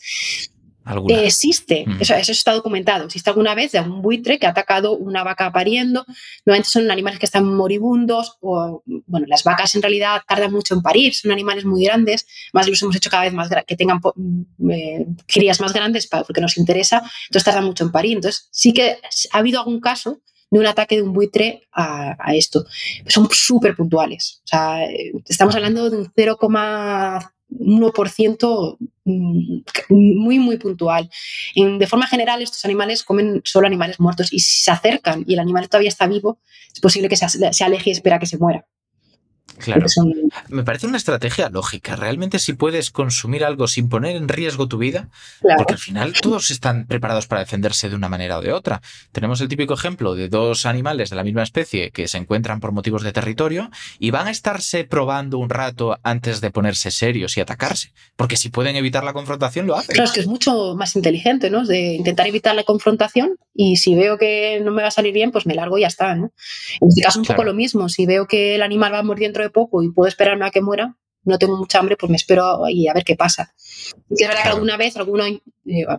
Eh, existe, mm. eso, eso, está documentado. Existe alguna vez de algún buitre que ha atacado una vaca pariendo. Normalmente son animales que están moribundos o, bueno, las vacas en realidad tardan mucho en parir, son animales muy grandes. Más los hemos hecho cada vez más que tengan mm, eh, crías más grandes para, porque nos interesa, entonces tardan mucho en parir. Entonces sí que ha habido algún caso de un ataque de un buitre a, a esto. Son súper puntuales. O sea, eh, estamos hablando de un 0, 1% mm, muy, muy puntual. de forma general, estos animales comen solo animales muertos y si se acercan y el animal todavía está vivo, es posible que se, aleje y espera que se muera. Claro. Son- Me parece una estrategia lógica. Realmente si puedes consumir algo sin poner en riesgo tu vida, claro. porque al final todos están preparados para defenderse de una manera o de otra. Tenemos el típico ejemplo de dos animales de la misma especie que se encuentran por motivos de territorio y van a estarse probando un rato antes de ponerse serios y atacarse. Porque si pueden evitar la confrontación, lo hacen. Claro, es que es mucho más inteligente, ¿no? De intentar evitar la confrontación y si veo que no me va a salir bien, pues me largo y ya está, ¿no? En este caso un poco lo mismo. Si veo que el animal va a morir dentro de poco y puedo esperarme a que muera, no tengo mucha hambre, pues me espero y a ver qué pasa. Y es verdad que alguna vez alguno, eh,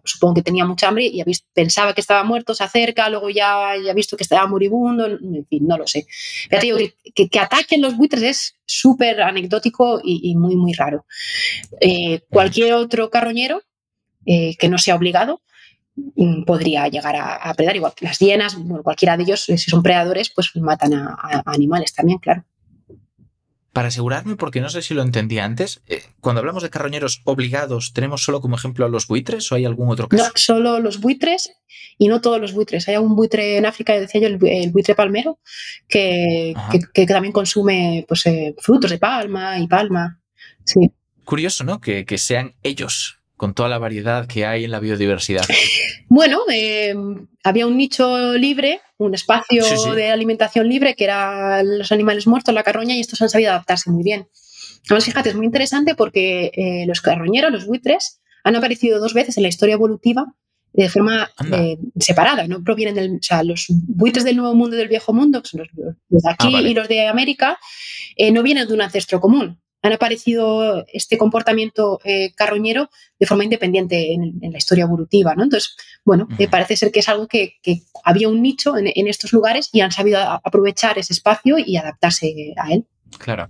supongo que tenía mucha hambre y pensaba que estaba muerto, se acerca, luego ya, ha visto que estaba moribundo, en fin, no lo sé. Pero te digo que, que- que ataquen los buitres es súper anecdótico y, y muy, muy raro. Eh, cualquier otro carroñero eh, que no sea obligado mm, podría llegar a, a predar, igual que las hienas, bueno, cualquiera de ellos, eh, si son predadores, pues matan a- a animales también, claro. Para asegurarme, porque no sé si lo entendí antes, eh, cuando hablamos de carroñeros obligados, ¿tenemos solo como ejemplo a los buitres o hay algún otro No caso? solo los buitres y no todos los buitres. Hay algún buitre en África, decía yo, el, bu- el buitre palmero, que- que también consume pues, eh, frutos de palma y palma. Sí. Curioso, ¿no? Que, que sean ellos, con toda la variedad que hay en la biodiversidad. Bueno, eh, había un nicho libre, un espacio Sí, sí. de alimentación libre que era los animales muertos, la carroña, y estos han sabido adaptarse muy bien. Además, fíjate, es muy interesante porque eh, los carroñeros, los buitres, han aparecido dos veces en la historia evolutiva de forma eh, separada, no provienen del, o sea, los buitres del Nuevo Mundo y del Viejo Mundo, que son los, los de aquí Ah, vale. y los de América, eh, no vienen de un ancestro común. Han aparecido este comportamiento eh, carroñero de forma independiente en, en la historia evolutiva, ¿no? Entonces, bueno, eh, parece ser que es algo que, que había un nicho en, en estos lugares y han sabido aprovechar ese espacio y adaptarse a él. Claro.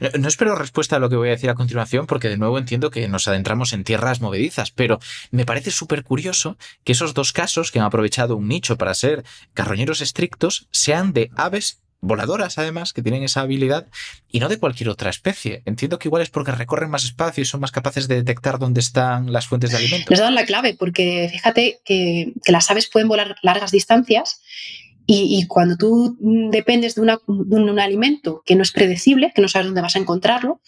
No, no espero respuesta a lo que voy a decir a continuación, porque de nuevo entiendo que nos adentramos en tierras movedizas, pero me parece súper curioso que esos dos casos que han aprovechado un nicho para ser carroñeros estrictos sean de aves voladoras, además, que tienen esa habilidad, y no de cualquier otra especie. Entiendo que igual es porque recorren más espacio y son más capaces de detectar dónde están las fuentes de alimento. Nos dan la clave porque fíjate que, las aves pueden volar largas distancias y, cuando tú dependes de, un, alimento que no es predecible, que no sabes dónde vas a encontrarlo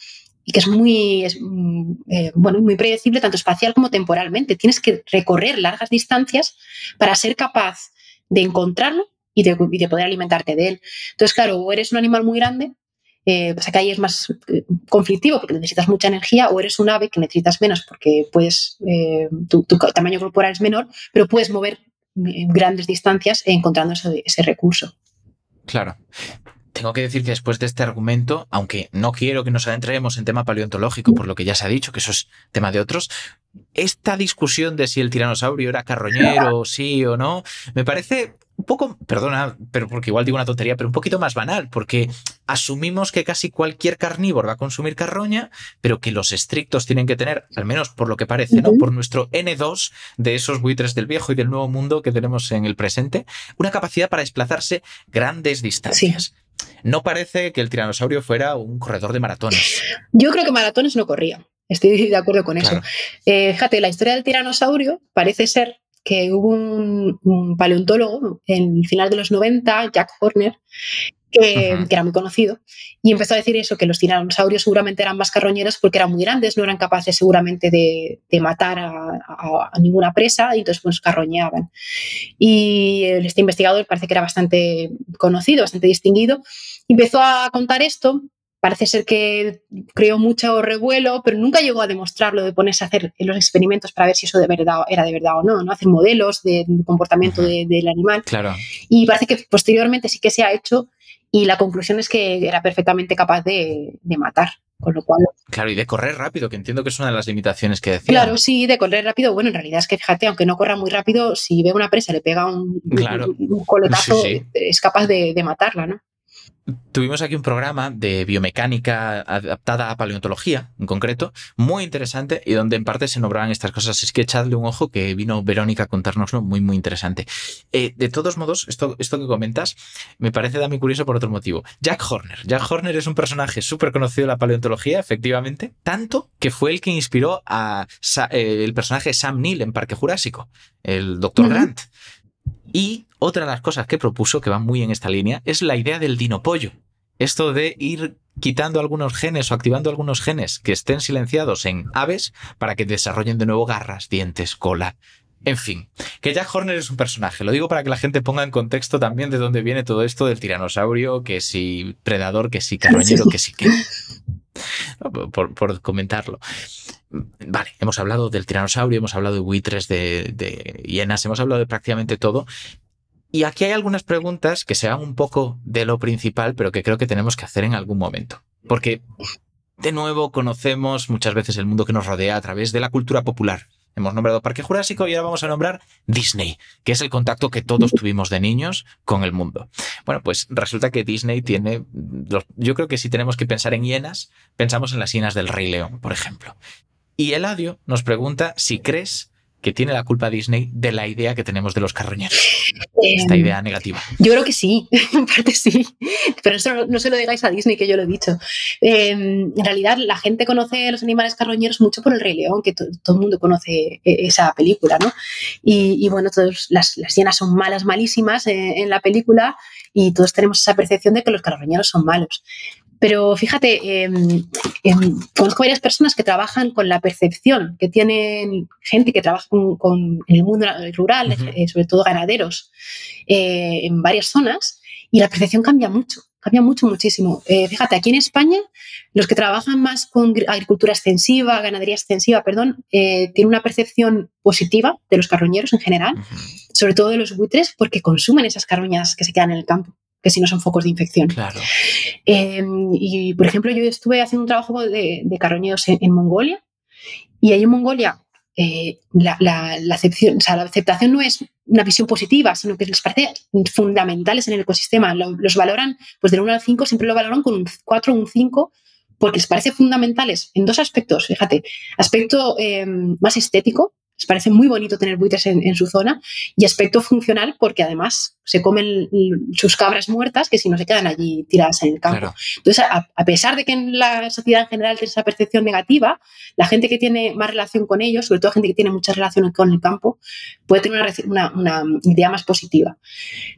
y que es muy, mm, eh, bueno, muy predecible tanto espacial como temporalmente, tienes que recorrer largas distancias para ser capaz de encontrarlo y de, y de poder alimentarte de él. Entonces, claro, o eres un animal muy grande, eh, pasa que ahí es más eh, conflictivo porque necesitas mucha energía, o eres un ave que necesitas menos porque puedes, eh, tu, tu tamaño corporal es menor, pero puedes mover eh, grandes distancias encontrando ese, ese recurso. Claro. Tengo que decir que después de este argumento, aunque no quiero que nos adentremos en tema paleontológico, por lo que ya se ha dicho, que eso es tema de otros, esta discusión de si el tiranosaurio era carroñero, sí o no, me parece un poco, perdona, pero porque igual digo una tontería, pero un poquito más banal, porque asumimos que casi cualquier carnívoro va a consumir carroña, pero que los estrictos tienen que tener, al menos por lo que parece, ¿no? Por nuestro N2 de esos buitres del viejo y del nuevo mundo que tenemos en el presente, una capacidad para desplazarse grandes distancias. No parece que el tiranosaurio fuera un corredor de maratones. Yo creo que maratones no corría. Estoy de acuerdo con eso. Claro. Eh, fíjate, la historia del tiranosaurio parece ser que hubo un, un paleontólogo en el final de los 90, Jack Horner, que, que, era muy conocido, y empezó a decir eso, que los tiranosaurios seguramente eran más carroñeros porque eran muy grandes, no eran capaces seguramente de, de matar a, a, a, ninguna presa, y entonces pues carroñeaban. Y este investigador parece que era bastante conocido, bastante distinguido, empezó a contar esto parece ser que creó mucho revuelo, pero nunca llegó a demostrarlo, de ponerse a hacer los experimentos para ver si eso de verdad era de verdad o no, ¿no? Hacer modelos de, comportamiento de, del animal. Claro. Y parece que posteriormente sí que se ha hecho y la conclusión es que era perfectamente capaz de, de matar. Con lo cual. Claro, y de correr rápido, que entiendo que es una de las limitaciones que decía. Claro, sí, de correr rápido. Bueno, en realidad es que fíjate, aunque no corra muy rápido, si ve una presa, le pega un, claro. un, un coletazo, sí, sí. es capaz de, de matarla, ¿no? Tuvimos aquí un programa de biomecánica adaptada a paleontología, en concreto, muy interesante y donde en parte se nombraban estas cosas. Es que echadle un ojo que vino Verónica a contárnoslo, muy, muy interesante. Eh, de todos modos, esto, esto que comentas me parece también curioso por otro motivo. Jack Horner. Jack Horner es un personaje súper conocido de la paleontología, efectivamente, tanto que fue el que inspiró a eh, el personaje Sam Neill en Parque Jurásico, el Dr. Uh -huh. Grant. Y otra de las cosas que propuso, que va muy en esta línea, es la idea del dinopollo. Esto de ir quitando algunos genes o activando algunos genes que estén silenciados en aves para que desarrollen de nuevo garras, dientes, cola. En fin, que Jack Horner es un personaje. Lo digo para que la gente ponga en contexto también de dónde viene todo esto del tiranosaurio, que si predador, que si carroñero, que si que. Por, por, comentarlo. Vale, hemos hablado del tiranosaurio, hemos hablado de buitres, de, de hienas, hemos hablado de prácticamente todo. Y aquí hay algunas preguntas que se van un poco de lo principal, pero que creo que tenemos que hacer en algún momento. Porque, de nuevo, conocemos muchas veces el mundo que nos rodea a través de la cultura popular. Hemos nombrado Parque Jurásico y ahora vamos a nombrar Disney, que es el contacto que todos tuvimos de niños con el mundo. Bueno, pues resulta que Disney tiene, los, yo creo que si tenemos que pensar en hienas, pensamos en las hienas del Rey León, por ejemplo. Y Eladio nos pregunta si crees que tiene la culpa Disney de la idea que tenemos de los carroñeros. Eh, Esta idea negativa. Yo creo que sí, en parte sí. Pero eso no, no, se lo digáis a Disney, que yo lo he dicho. Eh, en realidad, la gente conoce a los animales carroñeros mucho por el Rey León, que to, todo el mundo conoce eh, esa película, ¿no? Y, y bueno, todos, las, las hienas son malas, malísimas eh, en la película y todos tenemos esa percepción de que los carroñeros son malos. Pero fíjate, eh, eh, conozco varias personas que trabajan con la percepción que tienen gente que trabaja con, con en el mundo rural, uh -huh. eh, sobre todo ganaderos, en varias zonas, y la percepción cambia mucho, cambia mucho, muchísimo. Eh, fíjate, aquí en España, los que trabajan más con agricultura extensiva, ganadería extensiva, perdón, eh, tienen una percepción positiva de los carroñeros en general, uh -huh. sobre todo de los buitres, porque consumen esas carroñas que se quedan en el campo que si no son focos de infección. Claro. Eh, y, por ejemplo, yo estuve haciendo un trabajo de, de carroñeros en, en, Mongolia y ahí en Mongolia eh, la, la, la, acepción, o sea, la, aceptación no es una visión positiva, sino que les parece fundamentales en el ecosistema. Lo, los valoran, pues del 1 al 5 siempre lo valoran con un 4 o un 5 porque les parece fundamentales en dos aspectos, fíjate, aspecto eh, más estético, les parece muy bonito tener buitres en, en, su zona y aspecto funcional porque además se comen sus cabras muertas que si no se quedan allí tiradas en el campo. Claro. Entonces, a, a, pesar de que en la sociedad en general tiene esa percepción negativa, la gente que tiene más relación con ellos, sobre todo gente que tiene muchas relaciones con el campo, puede tener una, una, una idea más positiva.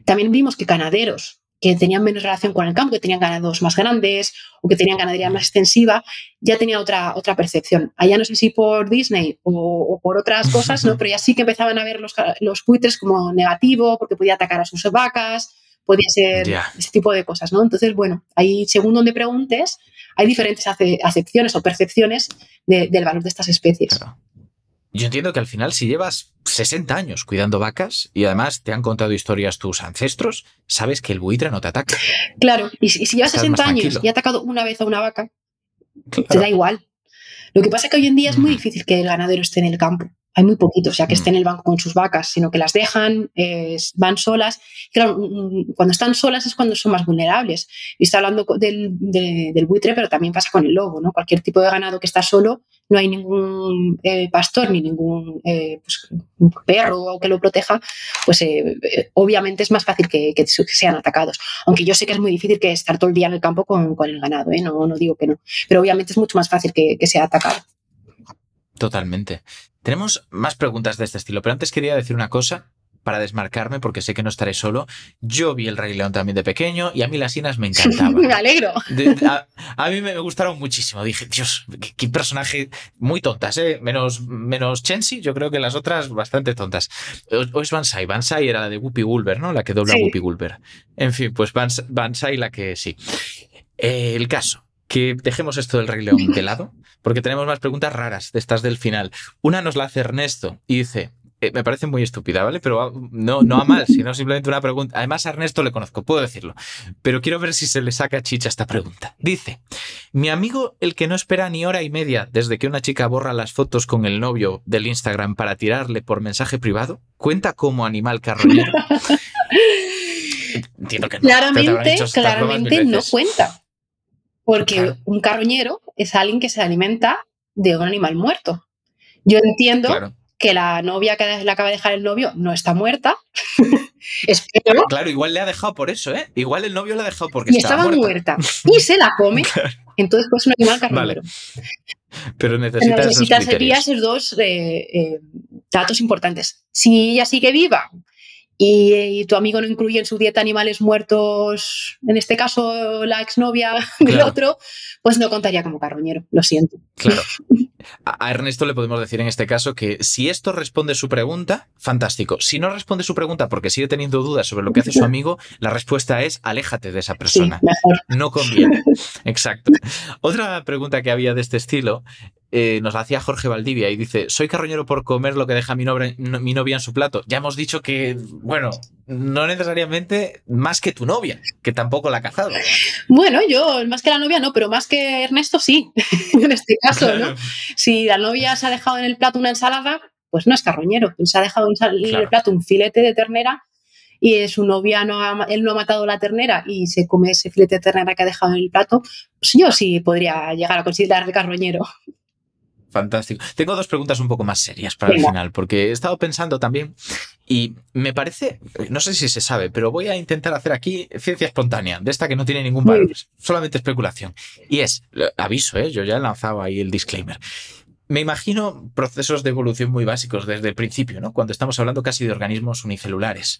También vimos que ganaderos que tenían menos relación con el campo, que tenían ganados más grandes o que tenían ganadería más extensiva, ya tenía otra, otra percepción. Allá no sé si por Disney o, o por otras cosas, ¿no? pero ya sí que empezaban a ver los, los buitres como negativo, porque podía atacar a sus vacas, podía ser yeah. ese tipo de cosas. ¿no? Entonces, bueno, ahí según donde preguntes, hay diferentes acepciones o percepciones de, del valor de estas especies. Claro. Yo entiendo que al final, si llevas 60 años cuidando vacas y además te han contado historias tus ancestros, sabes que el buitre no te ataca. Claro, y si, si llevas 60 años y ha atacado una vez a una vaca, claro. te da igual. Lo que pasa es que hoy en día es muy difícil que el ganadero esté en el campo. Hay muy poquitos, ya que esté en el banco con sus vacas, sino que las dejan, eh, van solas. Claro, cuando están solas es cuando son más vulnerables. Y está hablando del, de, del buitre, pero también pasa con el lobo, ¿no? Cualquier tipo de ganado que está solo no hay ningún eh, pastor ni ningún eh, pues, perro que lo proteja, pues eh, obviamente es más fácil que, sean atacados. Aunque yo sé que es muy difícil que estar todo el día en el campo con, el ganado, no, no digo que no, pero obviamente es mucho más fácil que, que sea atacado. Totalmente. Tenemos más preguntas de este estilo, pero antes quería decir una cosa para desmarcarme, porque sé que no estaré solo. Yo vi el Rey León también de pequeño y a mí las Inas me encantaban. me alegro. De- a, a mí me gustaron muchísimo. Dije, Dios, qué, qué personaje muy tontas, ¿eh? Menos, menos Chensi, yo creo que las otras bastante tontas. O, o es Bansai. Bansai era la de Whoopi Goldberg, ¿no? La que dobla Sí. Whoopi Goldberg. En fin, pues Bans- Bansai la que sí. Eh, el caso, que dejemos esto del Rey León de lado, porque tenemos más preguntas raras de estas del final. Una nos la hace Ernesto y dice, eh, me parece muy estúpida, ¿vale? Pero ah, no, no a mal, sino simplemente una pregunta. Además, a Ernesto le conozco, puedo decirlo, pero quiero ver si se le saca chicha esta pregunta. Dice, mi amigo, el que no espera ni hora y media desde que una chica borra las fotos con el novio del Instagram para tirarle por mensaje privado, ¿cuenta como animal carroñero? Entiendo que no. Claramente, claramente no cuenta. Porque Claro. un carroñero es alguien que se alimenta de un animal muerto. Yo entiendo Claro. Que la novia que le acaba de dejar el novio no está muerta. Espero. Claro, igual le ha dejado por eso, ¿eh? Igual el novio le ha dejado porque Y estaba, estaba muerta. muerta. Y se la come. Entonces, pues un animal carroñero. Pero necesitas, esos Necesitas esos dos eh, eh, datos importantes. Si ella sigue viva y, y tu amigo no incluye en su dieta animales muertos, en este caso la exnovia del Claro. otro, pues no contaría como carroñero. Lo siento. Claro. A Ernesto le podemos decir en este caso que si esto responde su pregunta, fantástico. Si no responde su pregunta porque sigue teniendo dudas sobre lo que hace su amigo, la respuesta es aléjate de esa persona. No conviene. Exacto. Otra pregunta que había de este estilo eh, nos la hacía Jorge Valdivia y dice, soy carroñero por comer lo que deja mi no- mi novia en su plato. Ya hemos dicho que, bueno, no necesariamente más que tu novia, que tampoco la ha cazado. Bueno, yo más que la novia no, pero más que Ernesto sí. en este caso, ¿no? Si la novia se ha dejado en el plato una ensalada, pues no es carroñero. Se ha dejado en Claro. el plato un filete de ternera y eh, su novia no ha, él no ha matado la ternera y se come ese filete de ternera que ha dejado en el plato, pues yo sí podría llegar a considerar de carroñero. Fantástico. Tengo dos preguntas un poco más serias para el final, porque he estado pensando también y me parece, no sé si se sabe, pero voy a intentar hacer aquí ciencia espontánea, de esta que no tiene ningún valor, solamente especulación. Y es, aviso, ¿eh? yo ya he lanzado ahí el disclaimer. Me imagino procesos de evolución muy básicos desde el principio, ¿no? Cuando estamos hablando casi de organismos unicelulares.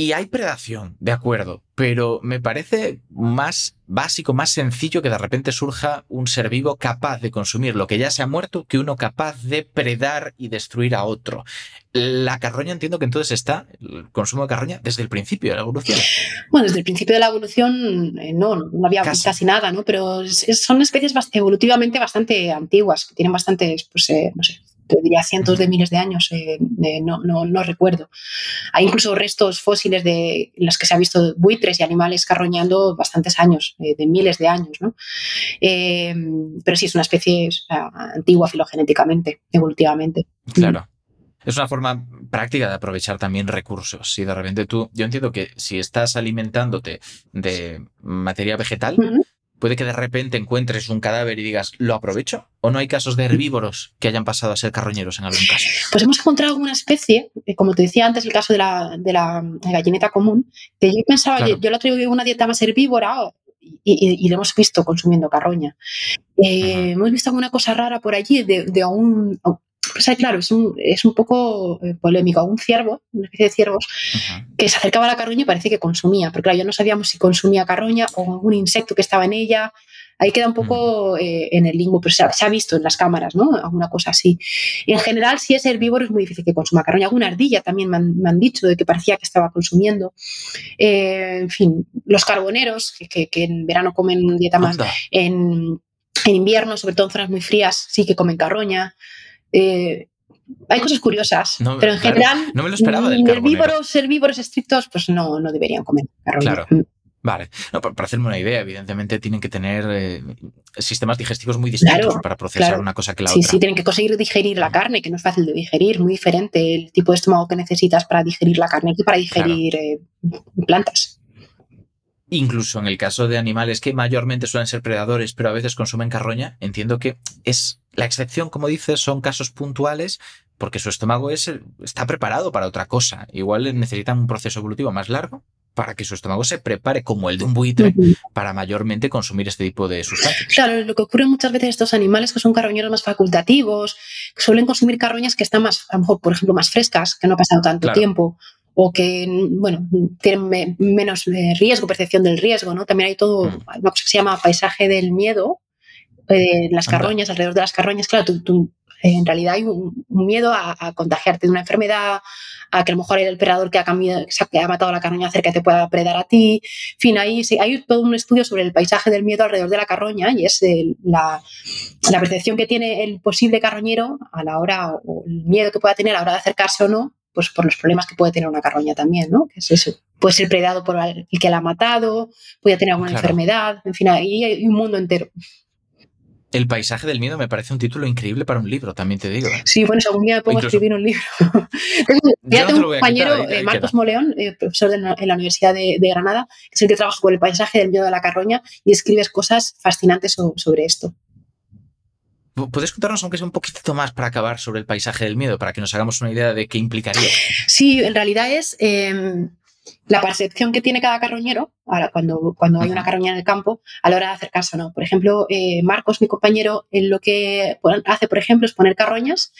Y hay predación, de acuerdo, pero me parece más básico, más sencillo que de repente surja un ser vivo capaz de consumir lo que ya se ha muerto que uno capaz de predar y destruir a otro. La carroña entiendo que entonces está, el consumo de carroña, desde el principio de la evolución. Bueno, desde el principio de la evolución eh, no, no había Casi. casi, nada, ¿no? Pero son especies evolutivamente bastante antiguas, que tienen bastantes, pues, eh, no sé, diría cientos de miles de años, eh, eh, no, no, no recuerdo. Hay incluso restos fósiles de los que se ha visto buitres y animales carroñando bastantes años, eh, de miles de años, ¿no? Pero sí, es una especie o sea, antigua filogenéticamente, evolutivamente. Claro. Es una forma práctica de aprovechar también recursos. Si de repente tú, yo entiendo que si estás alimentándote de materia vegetal. Puede que de repente encuentres un cadáver y digas, ¿lo aprovecho? ¿O no hay casos de herbívoros que hayan pasado a ser carroñeros en algún caso? Pues hemos encontrado alguna especie, eh, como te decía antes, el caso de la, de la gallineta común, que yo pensaba, Claro. yo, yo la traigo una dieta más herbívora y, y, y lo hemos visto consumiendo carroña. Eh, hemos visto alguna cosa rara por allí de, de un... Claro, es un, es un poco eh, polémico. Un ciervo, una especie de ciervos, que se acercaba a la carroña y parece que consumía. Pero claro, ya no sabíamos si consumía carroña o algún insecto que estaba en ella. Ahí queda un poco eh, en el limbo, pero se ha, se ha visto en las cámaras, ¿no? Alguna cosa así. En general, si es herbívoro, es muy difícil que consuma carroña. Alguna ardilla también me han, me han dicho de que parecía que estaba consumiendo. Eh, en fin, los carboneros, que, que- que en verano comen dieta más. Anda. En, en invierno, sobre todo en zonas muy frías, sí que comen carroña. Eh, hay cosas curiosas, No, pero en claro, general, no me lo esperaba del mm, herbívoros, herbívoros estrictos, pues no, no deberían comer. Claro. Mm. Vale, no, para hacerme una idea, evidentemente tienen que tener eh, sistemas digestivos muy distintos Claro, para procesar claro. una cosa que la Sí, otra. sí, tienen que conseguir digerir la carne, que no es fácil de digerir, muy diferente el tipo de estómago que necesitas para digerir la carne que para digerir eh, plantas. Incluso en el caso de animales que mayormente suelen ser predadores, pero a veces consumen carroña, entiendo que es la excepción, como dices, son casos puntuales porque su estómago es, está preparado para otra cosa. Igual necesitan un proceso evolutivo más largo para que su estómago se prepare como el de un buitre para mayormente consumir este tipo de sustancias. Claro, lo que ocurre muchas veces estos animales que son carroñeros más facultativos, suelen consumir carroñas que están más, a lo mejor, por ejemplo, más frescas, que no ha pasado tanto Claro. tiempo, o que, bueno, tienen me- menos eh, riesgo, percepción del riesgo, ¿no? También hay todo, Mm. hay una cosa que se llama paisaje del miedo, eh, las Anda. carroñas, alrededor de las carroñas, claro, tú, tú, en realidad hay un, un miedo a, a contagiarte de una enfermedad, a que a lo mejor el predador que ha, cambiado, que ha- matado a la carroña cerca te pueda predar a ti. En fin, ahí sí, hay todo un estudio sobre el paisaje del miedo alrededor de la carroña y es el- la, la percepción que tiene el posible carroñero a la hora, o el miedo que pueda tener a la hora de acercarse o no, pues por los problemas que puede tener una carroña también, ¿no? Que es eso. Puede ser predado por el que la ha matado, puede tener alguna Claro. enfermedad, en fin, ahí hay un mundo entero. El paisaje del miedo me parece un título increíble para un libro, también te digo. ¿eh? Sí, bueno, algún día a Incluso- escribir un libro. Ya no te tengo un a compañero, quitar, ahí- eh, ahí Marcos queda. Moleón, eh, profesor de en la Universidad de, de Granada, que es el que trabaja con el paisaje del miedo de la carroña y escribes cosas fascinantes so- sobre esto. ¿Puedes contarnos, aunque sea un poquitito más para acabar sobre el paisaje del miedo, para que nos hagamos una idea de qué implicaría? Sí, en realidad es eh, la percepción que tiene cada carroñero ahora cuando, cuando hay una carroña en el campo a la hora de acercarse o no. Por ejemplo, eh, Marcos, mi compañero, él lo que hace, por ejemplo, es poner carroñas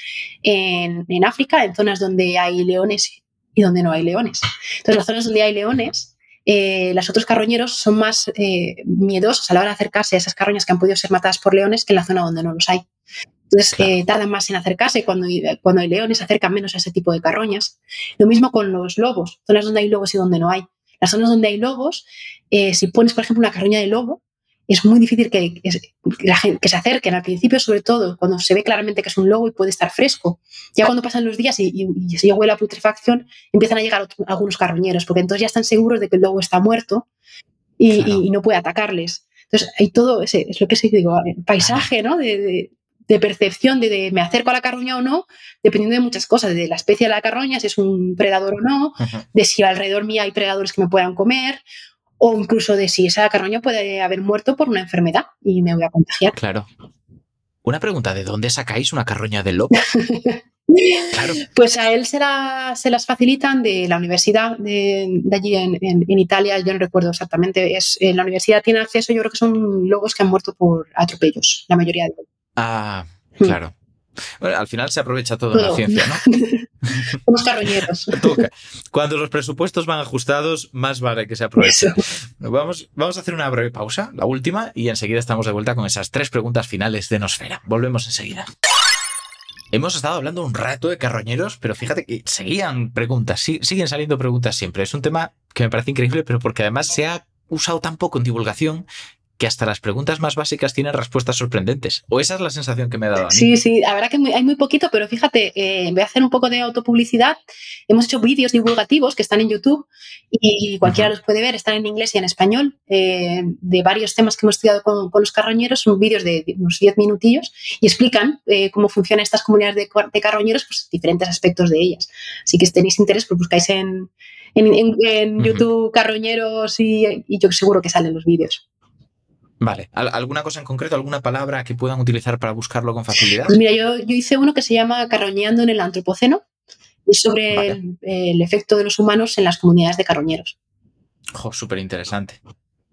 en, en África, en zonas donde hay leones y donde no hay leones. Entonces, las zonas donde hay leones, eh, los otros carroñeros son más eh, miedosos a la hora de acercarse a esas carroñas que han podido ser matadas por leones que en la zona donde no los hay. Entonces, eh, tardan más en acercarse. Cuando, hay- cuando hay leones, se acercan menos a ese tipo de carroñas. Lo mismo con los lobos, zonas donde hay lobos y donde no hay. Las zonas donde hay lobos, eh, si pones, por ejemplo, una carroña de lobo, es muy difícil que, la gente, que se acerquen al principio, sobre todo cuando se ve claramente que es un lobo y puede estar fresco. Ya cuando pasan los días y, y, y se huele a putrefacción, empiezan a llegar otro- algunos carroñeros, porque entonces ya están seguros de que el lobo está muerto y, no puede atacarles. Entonces, hay todo ese, es lo que se digo, el paisaje, ¿no? De, de- de percepción de, de me acerco a la carroña o no, dependiendo de muchas cosas, de la especie de la carroña, si es un predador o no, de si alrededor mío hay predadores que me puedan comer, o incluso de si esa carroña puede haber muerto por una enfermedad y me voy a contagiar. Claro. Una pregunta, ¿de dónde sacáis una carroña de lobo? Claro. Pues a él se, la- se las facilitan de la universidad de, de allí en, en- en Italia, yo no recuerdo exactamente, es, en la universidad tiene acceso, yo creo que son lobos que han muerto por atropellos, la mayoría de ellos. Ah, claro. Bueno, al final se aprovecha todo en la ciencia, ¿no? Somos carroñeros. Cuando los presupuestos van ajustados, más vale que se aproveche. Vamos, vamos a hacer una breve pausa, la última, y enseguida estamos de vuelta con esas tres preguntas finales de Nosfera. Volvemos enseguida. Hemos estado hablando un rato de carroñeros, pero fíjate que seguían preguntas, sí- siguen saliendo preguntas siempre. Es un tema que me parece increíble, pero porque además se ha usado tan poco en divulgación que hasta las preguntas más básicas tienen respuestas sorprendentes. O esa es la sensación que me ha dado a mí. Sí, sí, la verdad que muy- hay muy poquito, pero fíjate, eh, voy a hacer un poco de autopublicidad. Hemos hecho vídeos divulgativos que están en YouTube y cualquiera los puede ver, están en inglés y en español, eh, de varios temas que hemos estudiado con, con los carroñeros, son vídeos de, de unos 10 minutillos y explican eh, cómo funcionan estas comunidades de, carroñeros, pues diferentes aspectos de ellas. Así que si tenéis interés, pues buscáis en, en, en- en YouTube carroñeros y, y yo seguro que salen los vídeos. Vale. ¿Al- ¿Alguna cosa en concreto, alguna palabra que puedan utilizar para buscarlo con facilidad? Pues mira, yo, yo hice uno que se llama Carroñeando en el Antropoceno, y es sobre el, el efecto de los humanos en las comunidades de carroñeros. Jo, súper interesante.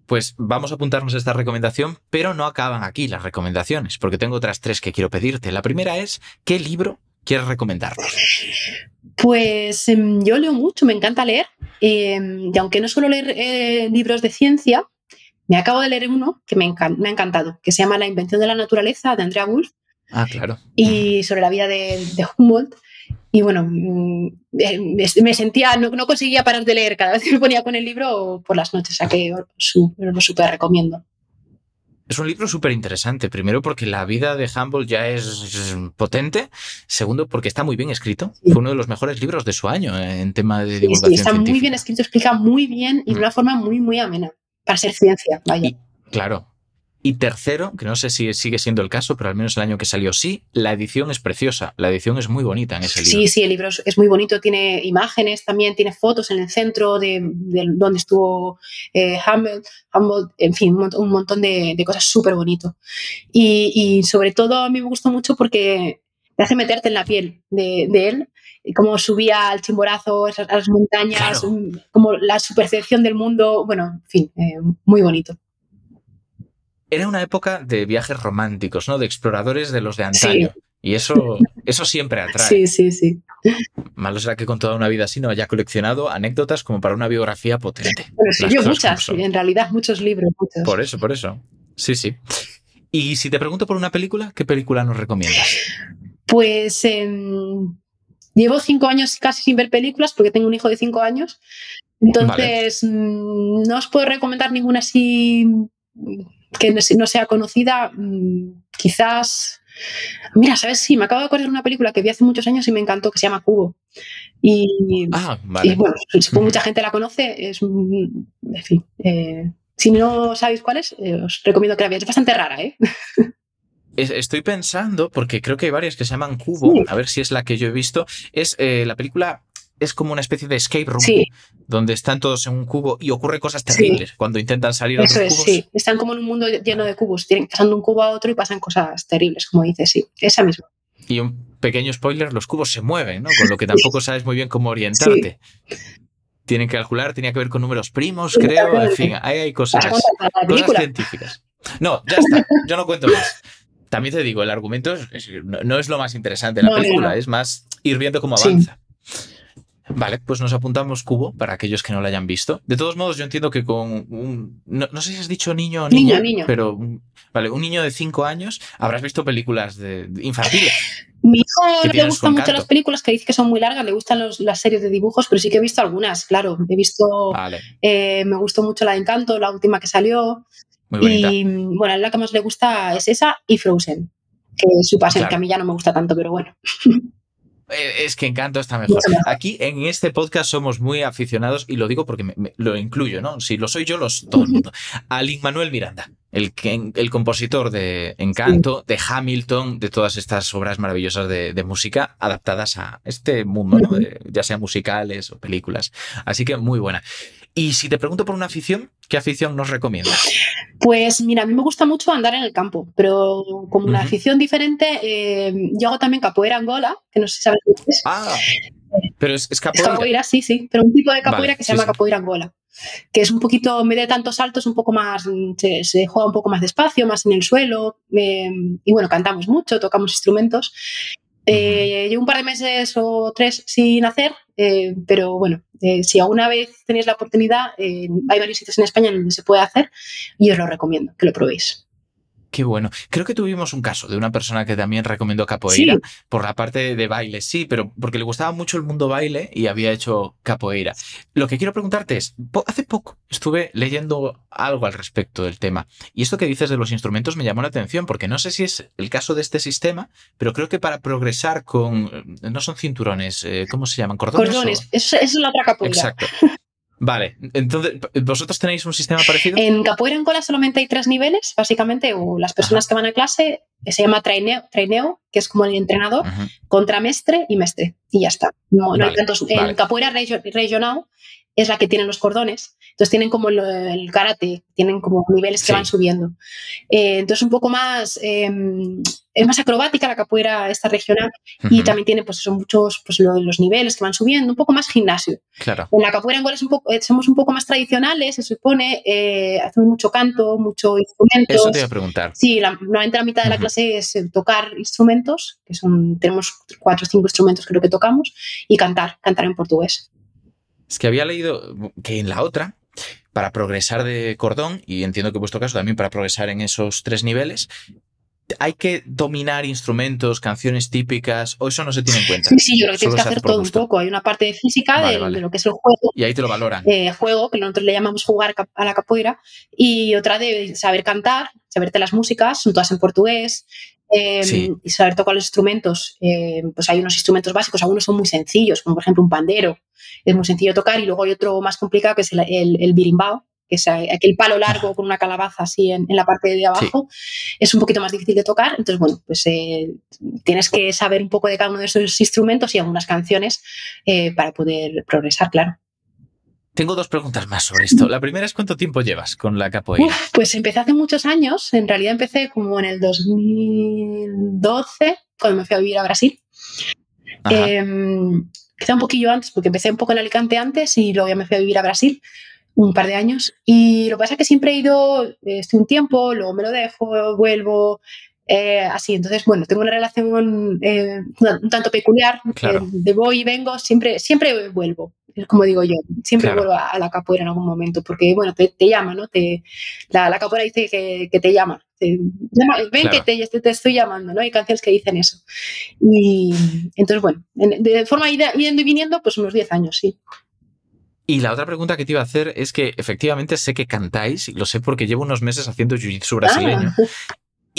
Pues vamos a apuntarnos esta recomendación, pero no acaban aquí las recomendaciones, porque tengo otras tres que quiero pedirte. La primera es, ¿qué libro quieres recomendarnos? Pues em, yo leo mucho, me encanta leer, em, y aunque no suelo leer eh, libros de ciencia, me acabo de leer uno que me, encan- me ha encantado, que se llama La invención de la naturaleza, de Andrea Wolf, Ah, claro. y sobre la vida de, de Humboldt. Y bueno, mm, eh, me, me sentía, no, no conseguía parar de leer cada vez que me ponía con el libro por las noches, o sea que su- lo súper recomiendo. Es un libro súper interesante. Primero porque la vida de Humboldt ya es potente. Segundo porque está muy bien escrito. Fue uno de los mejores libros de su año en tema de Sí, sí, divulgación está muy científica. bien escrito, explica muy bien y de una forma muy, muy amena. Para ser ciencia, vaya. Y, claro. Y tercero, que no sé si sigue siendo el caso, pero al menos el año que salió sí, la edición es preciosa, la edición es muy bonita en ese libro. Sí, sí, el libro es, muy bonito, tiene imágenes también, tiene fotos en el centro de, de donde estuvo eh, Humboldt, Humboldt, en fin, un, montón- de, de cosas súper bonito. Y, y sobre todo a mí me gustó mucho porque te hace meterte en la piel de, de él, cómo subía al chimborazo, a las montañas, Claro. un- como la su percepción del mundo, bueno, en fin, eh, muy bonito. Era una época de viajes románticos, ¿no? De exploradores de los de antaño. Y eso, eso siempre atrae. Sí, sí, sí. Malo será que con toda una vida así no haya coleccionado anécdotas como para una biografía potente. Bueno, sí, yo muchas, en realidad, muchos libros, muchos. Por eso, por eso. Sí, sí. Y si te pregunto por una película, ¿qué película nos recomiendas? Pues em, llevo cinco años casi sin ver películas porque tengo un hijo de cinco años. Entonces, mm, no os puedo recomendar ninguna así mm, que no, se- no sea conocida. Mm, Quizás. Mira, ¿sabes? Sí, me acabo de acordar de una película que vi hace muchos años y me encantó, que se llama Cubo. Y, Ah, vale. y bueno, supongo mucha gente la conoce. Es, un- en fin, eh, si no sabéis cuál es, eh, os recomiendo que la veáis. Es bastante rara, ¿eh? Es- Estoy pensando, porque creo que hay varias que se llaman Cubo, Sí. a ver si es la que yo he visto. Es eh, la película es como una especie de escape room, Sí. donde están todos en un cubo y ocurren cosas Sí. terribles cuando intentan salir Eso otros es, cubos. sí. Están como en un mundo lleno de cubos, tienen pasando un cubo a otro y pasan cosas terribles, como dices, sí. Esa misma. Y un pequeño spoiler, los cubos se mueven, ¿no? Con lo que tampoco sabes muy bien cómo orientarte. Tienen que calcular, tenía que ver con números primos, creo. En fin, ahí hay cosas, ¿Vas a contar la cosas científicas. No, ya está, yo no cuento más. También te digo, el argumento es- es- no, no es lo más interesante de la No, película, no. es más ir viendo cómo Sí. avanza. Vale, pues nos apuntamos cubo para aquellos que no lo hayan visto. De todos modos, yo entiendo que con un. No, no sé si has dicho niño o Niño, niña, niño. pero. un- Vale, un niño de 5 años habrás visto películas de, de infantiles. Mi hijo le gustan mucho las películas que dice que son muy largas, le gustan los- las series de dibujos, pero sí que he visto algunas, claro. He visto, Vale, eh, me gustó mucho la de Encanto, la última que salió. Muy bonita. Y bueno, la que más le gusta es esa y Frozen, que es su pasión, Claro. que a mí ya no me gusta tanto, pero bueno. Eh, Es que Encanto está mejor. Aquí en este podcast somos muy aficionados y lo digo porque me- me- lo incluyo, ¿no? Si lo soy yo, los, todo el mundo. A Lin Manuel Miranda, el, que- el compositor de Encanto, de Hamilton, de todas estas obras maravillosas de, de música adaptadas a este mundo, ¿no? De- ya sea musicales o películas. Así que muy buena. Y si te pregunto por una afición, ¿qué afición nos recomiendas? Pues mira, a mí me gusta mucho andar en el campo, pero como una afición diferente, eh, yo hago también capoeira angola, que no sé si sabes lo que es. Ah, pero es, es Es capoeira. capoeira, sí, sí, pero un tipo de capoeira Vale, que se sí, llama sí. capoeira angola, que es un poquito, en vez de tantos saltos, un poco más, se, se juega un poco más despacio, más en el suelo, eh, y bueno, cantamos mucho, tocamos instrumentos. Eh, llevo un par de meses o tres sin hacer, eh, pero bueno, eh, si alguna vez tenéis la oportunidad, eh, hay varios sitios en España donde se puede hacer y os lo recomiendo, que lo probéis. Qué bueno. Creo que tuvimos un caso de una persona que también recomendó capoeira Sí. por la parte de baile, sí, pero porque le gustaba mucho el mundo baile y había hecho capoeira. Lo que quiero preguntarte es, hace poco estuve leyendo algo al respecto del tema y esto que dices de los instrumentos me llamó la atención porque no sé si es el caso de este sistema, pero creo que para progresar con, no son cinturones, eh, ¿cómo se llaman? Cordones. Cordones, o- eso, eso es la otra capoeira. Exacto. Vale, entonces, ¿vosotros tenéis un sistema parecido? En capoeira angola solamente hay tres niveles, básicamente, o las personas que van a clase eh, se llama traineo, traineo, que es como el entrenador, Ujú. contramestre y mestre, y ya está. No, no hay Vale. En capoeira regio- regional es la que tienen los cordones, entonces tienen como el, el karate, tienen como niveles que Sí. van subiendo. Eh, entonces un poco más, eh, es más acrobática la capoeira esta regional y también tiene pues eso, muchos pues, lo- los niveles que van subiendo, un poco más gimnasio. Claro. En la capoeira angola es un poco, eh, somos un poco más tradicionales, se supone, eh, hacemos mucho canto, mucho instrumentos. Eso te iba a preguntar. Sí, la, normalmente la mitad de la clase es eh, tocar instrumentos, que son, tenemos cuatro o cinco instrumentos creo que tocamos, y cantar, cantar en portugués. Es que había leído que en la otra, para progresar de cordón, y entiendo que en vuestro caso también para progresar en esos tres niveles, hay que dominar instrumentos, canciones típicas, o eso no se tiene en cuenta. Sí, sí, yo creo que tienes que hacer todo un poco. Hay una parte de física Vale, de, vale. de lo que es el juego, Y ahí te lo valoran. eh, juego, que nosotros le llamamos jugar a la capoeira, y otra de saber cantar, saberte las músicas, son todas en portugués, eh, Sí. y saber tocar los instrumentos. eh, pues hay unos instrumentos básicos, algunos son muy sencillos, como por ejemplo un pandero, es muy sencillo tocar, y luego hay otro más complicado que es el, el, el birimbao, que es aquel palo largo con una calabaza así en, en la parte de abajo, es un poquito más difícil de tocar. Entonces, bueno, pues eh, tienes que saber un poco de cada uno de esos instrumentos y algunas canciones eh, para poder progresar, claro. Tengo dos preguntas más sobre esto. La primera es cuánto tiempo llevas con la capoeira. Uf, pues empecé hace muchos años. En realidad empecé como en el 2012, cuando me fui a vivir a Brasil. Eh, quizá un poquillo antes, porque empecé un poco en Alicante antes y luego ya me fui a vivir a Brasil un par de años. Y lo que pasa es que siempre he ido, eh, estoy un tiempo, luego me lo dejo, vuelvo, eh, así. Entonces, bueno, tengo una relación eh, un tanto peculiar, Claro. eh, de voy y vengo, siempre, siempre vuelvo, como digo yo, siempre Claro. vuelvo a, a la capoeira en algún momento, porque, bueno, te, te llama, ¿no? Te, la, la capoeira dice que, que te llama. te llama, ven Claro. que te, te, te estoy llamando, ¿no? Hay canciones que dicen eso. Y entonces, bueno, en- de forma ida- yendo y viniendo, pues unos 10 años, sí. Y la otra pregunta que te iba a hacer es que efectivamente sé que cantáis, y lo sé porque llevo unos meses haciendo jiu-jitsu brasileño. Ah.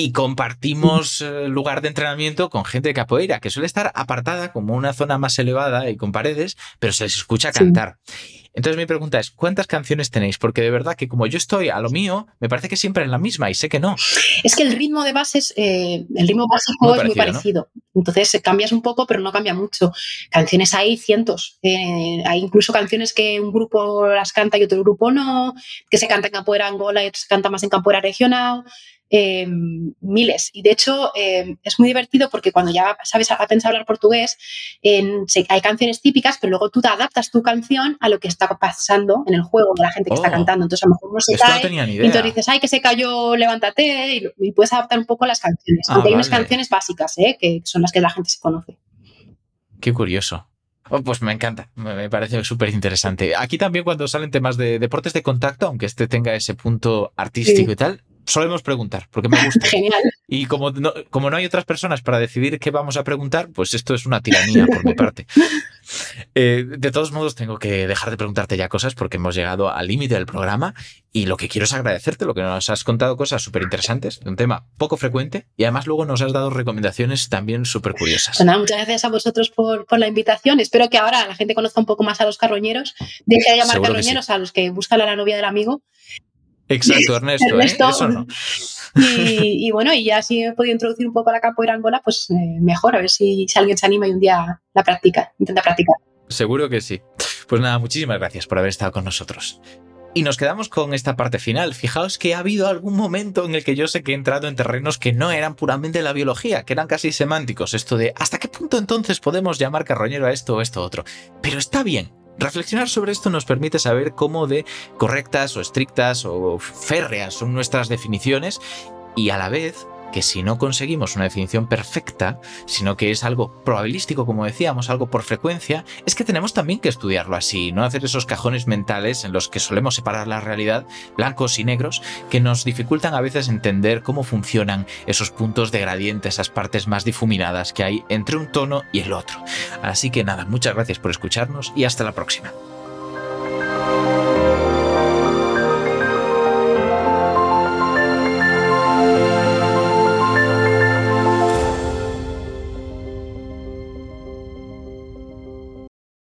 Y compartimos eh, lugar de entrenamiento con gente de capoeira, que suele estar apartada como una zona más elevada y con paredes, pero se les escucha Sí. cantar. Entonces mi pregunta es, ¿cuántas canciones tenéis? Porque de verdad que como yo estoy a lo mío, me parece que siempre es la misma y sé que no. Es que el ritmo de bases, eh, el ritmo básico Muy es muy parecido, parecido. Entonces eh, cambias un poco, pero no cambia mucho. Canciones hay cientos. Eh, hay incluso canciones que un grupo las canta y otro grupo no, que se canta en capoeira Angola y otro se canta más en capoeira regional. Eh, miles. Y de hecho eh, es muy divertido porque cuando ya sabes a pensar hablar portugués, en- se- hay canciones típicas, pero luego tú te adaptas tu canción a lo que está pasando en el juego de la gente que está Oh. cantando. Entonces a lo mejor uno se Esto no cae tenía ni y idea. entonces dices, ay, que se cayó, levántate, y, puedes adaptar un poco las canciones. Ah, Aunque hay unas canciones básicas, ¿eh? que son las que la gente se conoce. Qué curioso. Oh, pues me encanta, me me parece súper interesante. Aquí también cuando salen temas de deportes de contacto, aunque este tenga ese punto artístico Sí. y tal, solemos preguntar, porque me gusta. Genial. Y como no, como no hay otras personas para decidir qué vamos a preguntar, pues esto es una tiranía por mi parte. Eh, de todos modos, tengo que dejar de preguntarte ya cosas porque hemos llegado al límite del programa y lo que quiero es agradecerte, lo que nos has contado cosas súper interesantes, un tema poco frecuente y además luego nos has dado recomendaciones también súper curiosas. Nada, muchas gracias a vosotros por, por la invitación. Espero que ahora la gente conozca un poco más a los carroñeros. Deje de llamar Seguro carroñeros a los que buscan a la novia del amigo. Exacto, Ernesto, ¿eh? Ernesto. Eso no. Y, y bueno, y ya si he podido introducir un poco la capoeira angola, pues eh, mejor, a ver si, si alguien se anima y un día la practica, intenta practicar. Seguro que sí. Pues nada, muchísimas gracias por haber estado con nosotros. Y nos quedamos con esta parte final. Fijaos que ha habido algún momento en el que yo sé que he entrado en terrenos que no eran puramente la biología, que eran casi semánticos. Esto de hasta qué punto entonces podemos llamar carroñero a esto o esto otro. Pero está bien. Reflexionar sobre esto nos permite saber cómo de correctas o estrictas o férreas son nuestras definiciones y a la vez que si no conseguimos una definición perfecta, sino que es algo probabilístico, como decíamos, algo por frecuencia, es que tenemos también que estudiarlo así, no hacer esos cajones mentales en los que solemos separar la realidad, blancos y negros, que nos dificultan a veces entender cómo funcionan esos puntos de gradiente, esas partes más difuminadas que hay entre un tono y el otro. Así que nada, muchas gracias por escucharnos y hasta la próxima.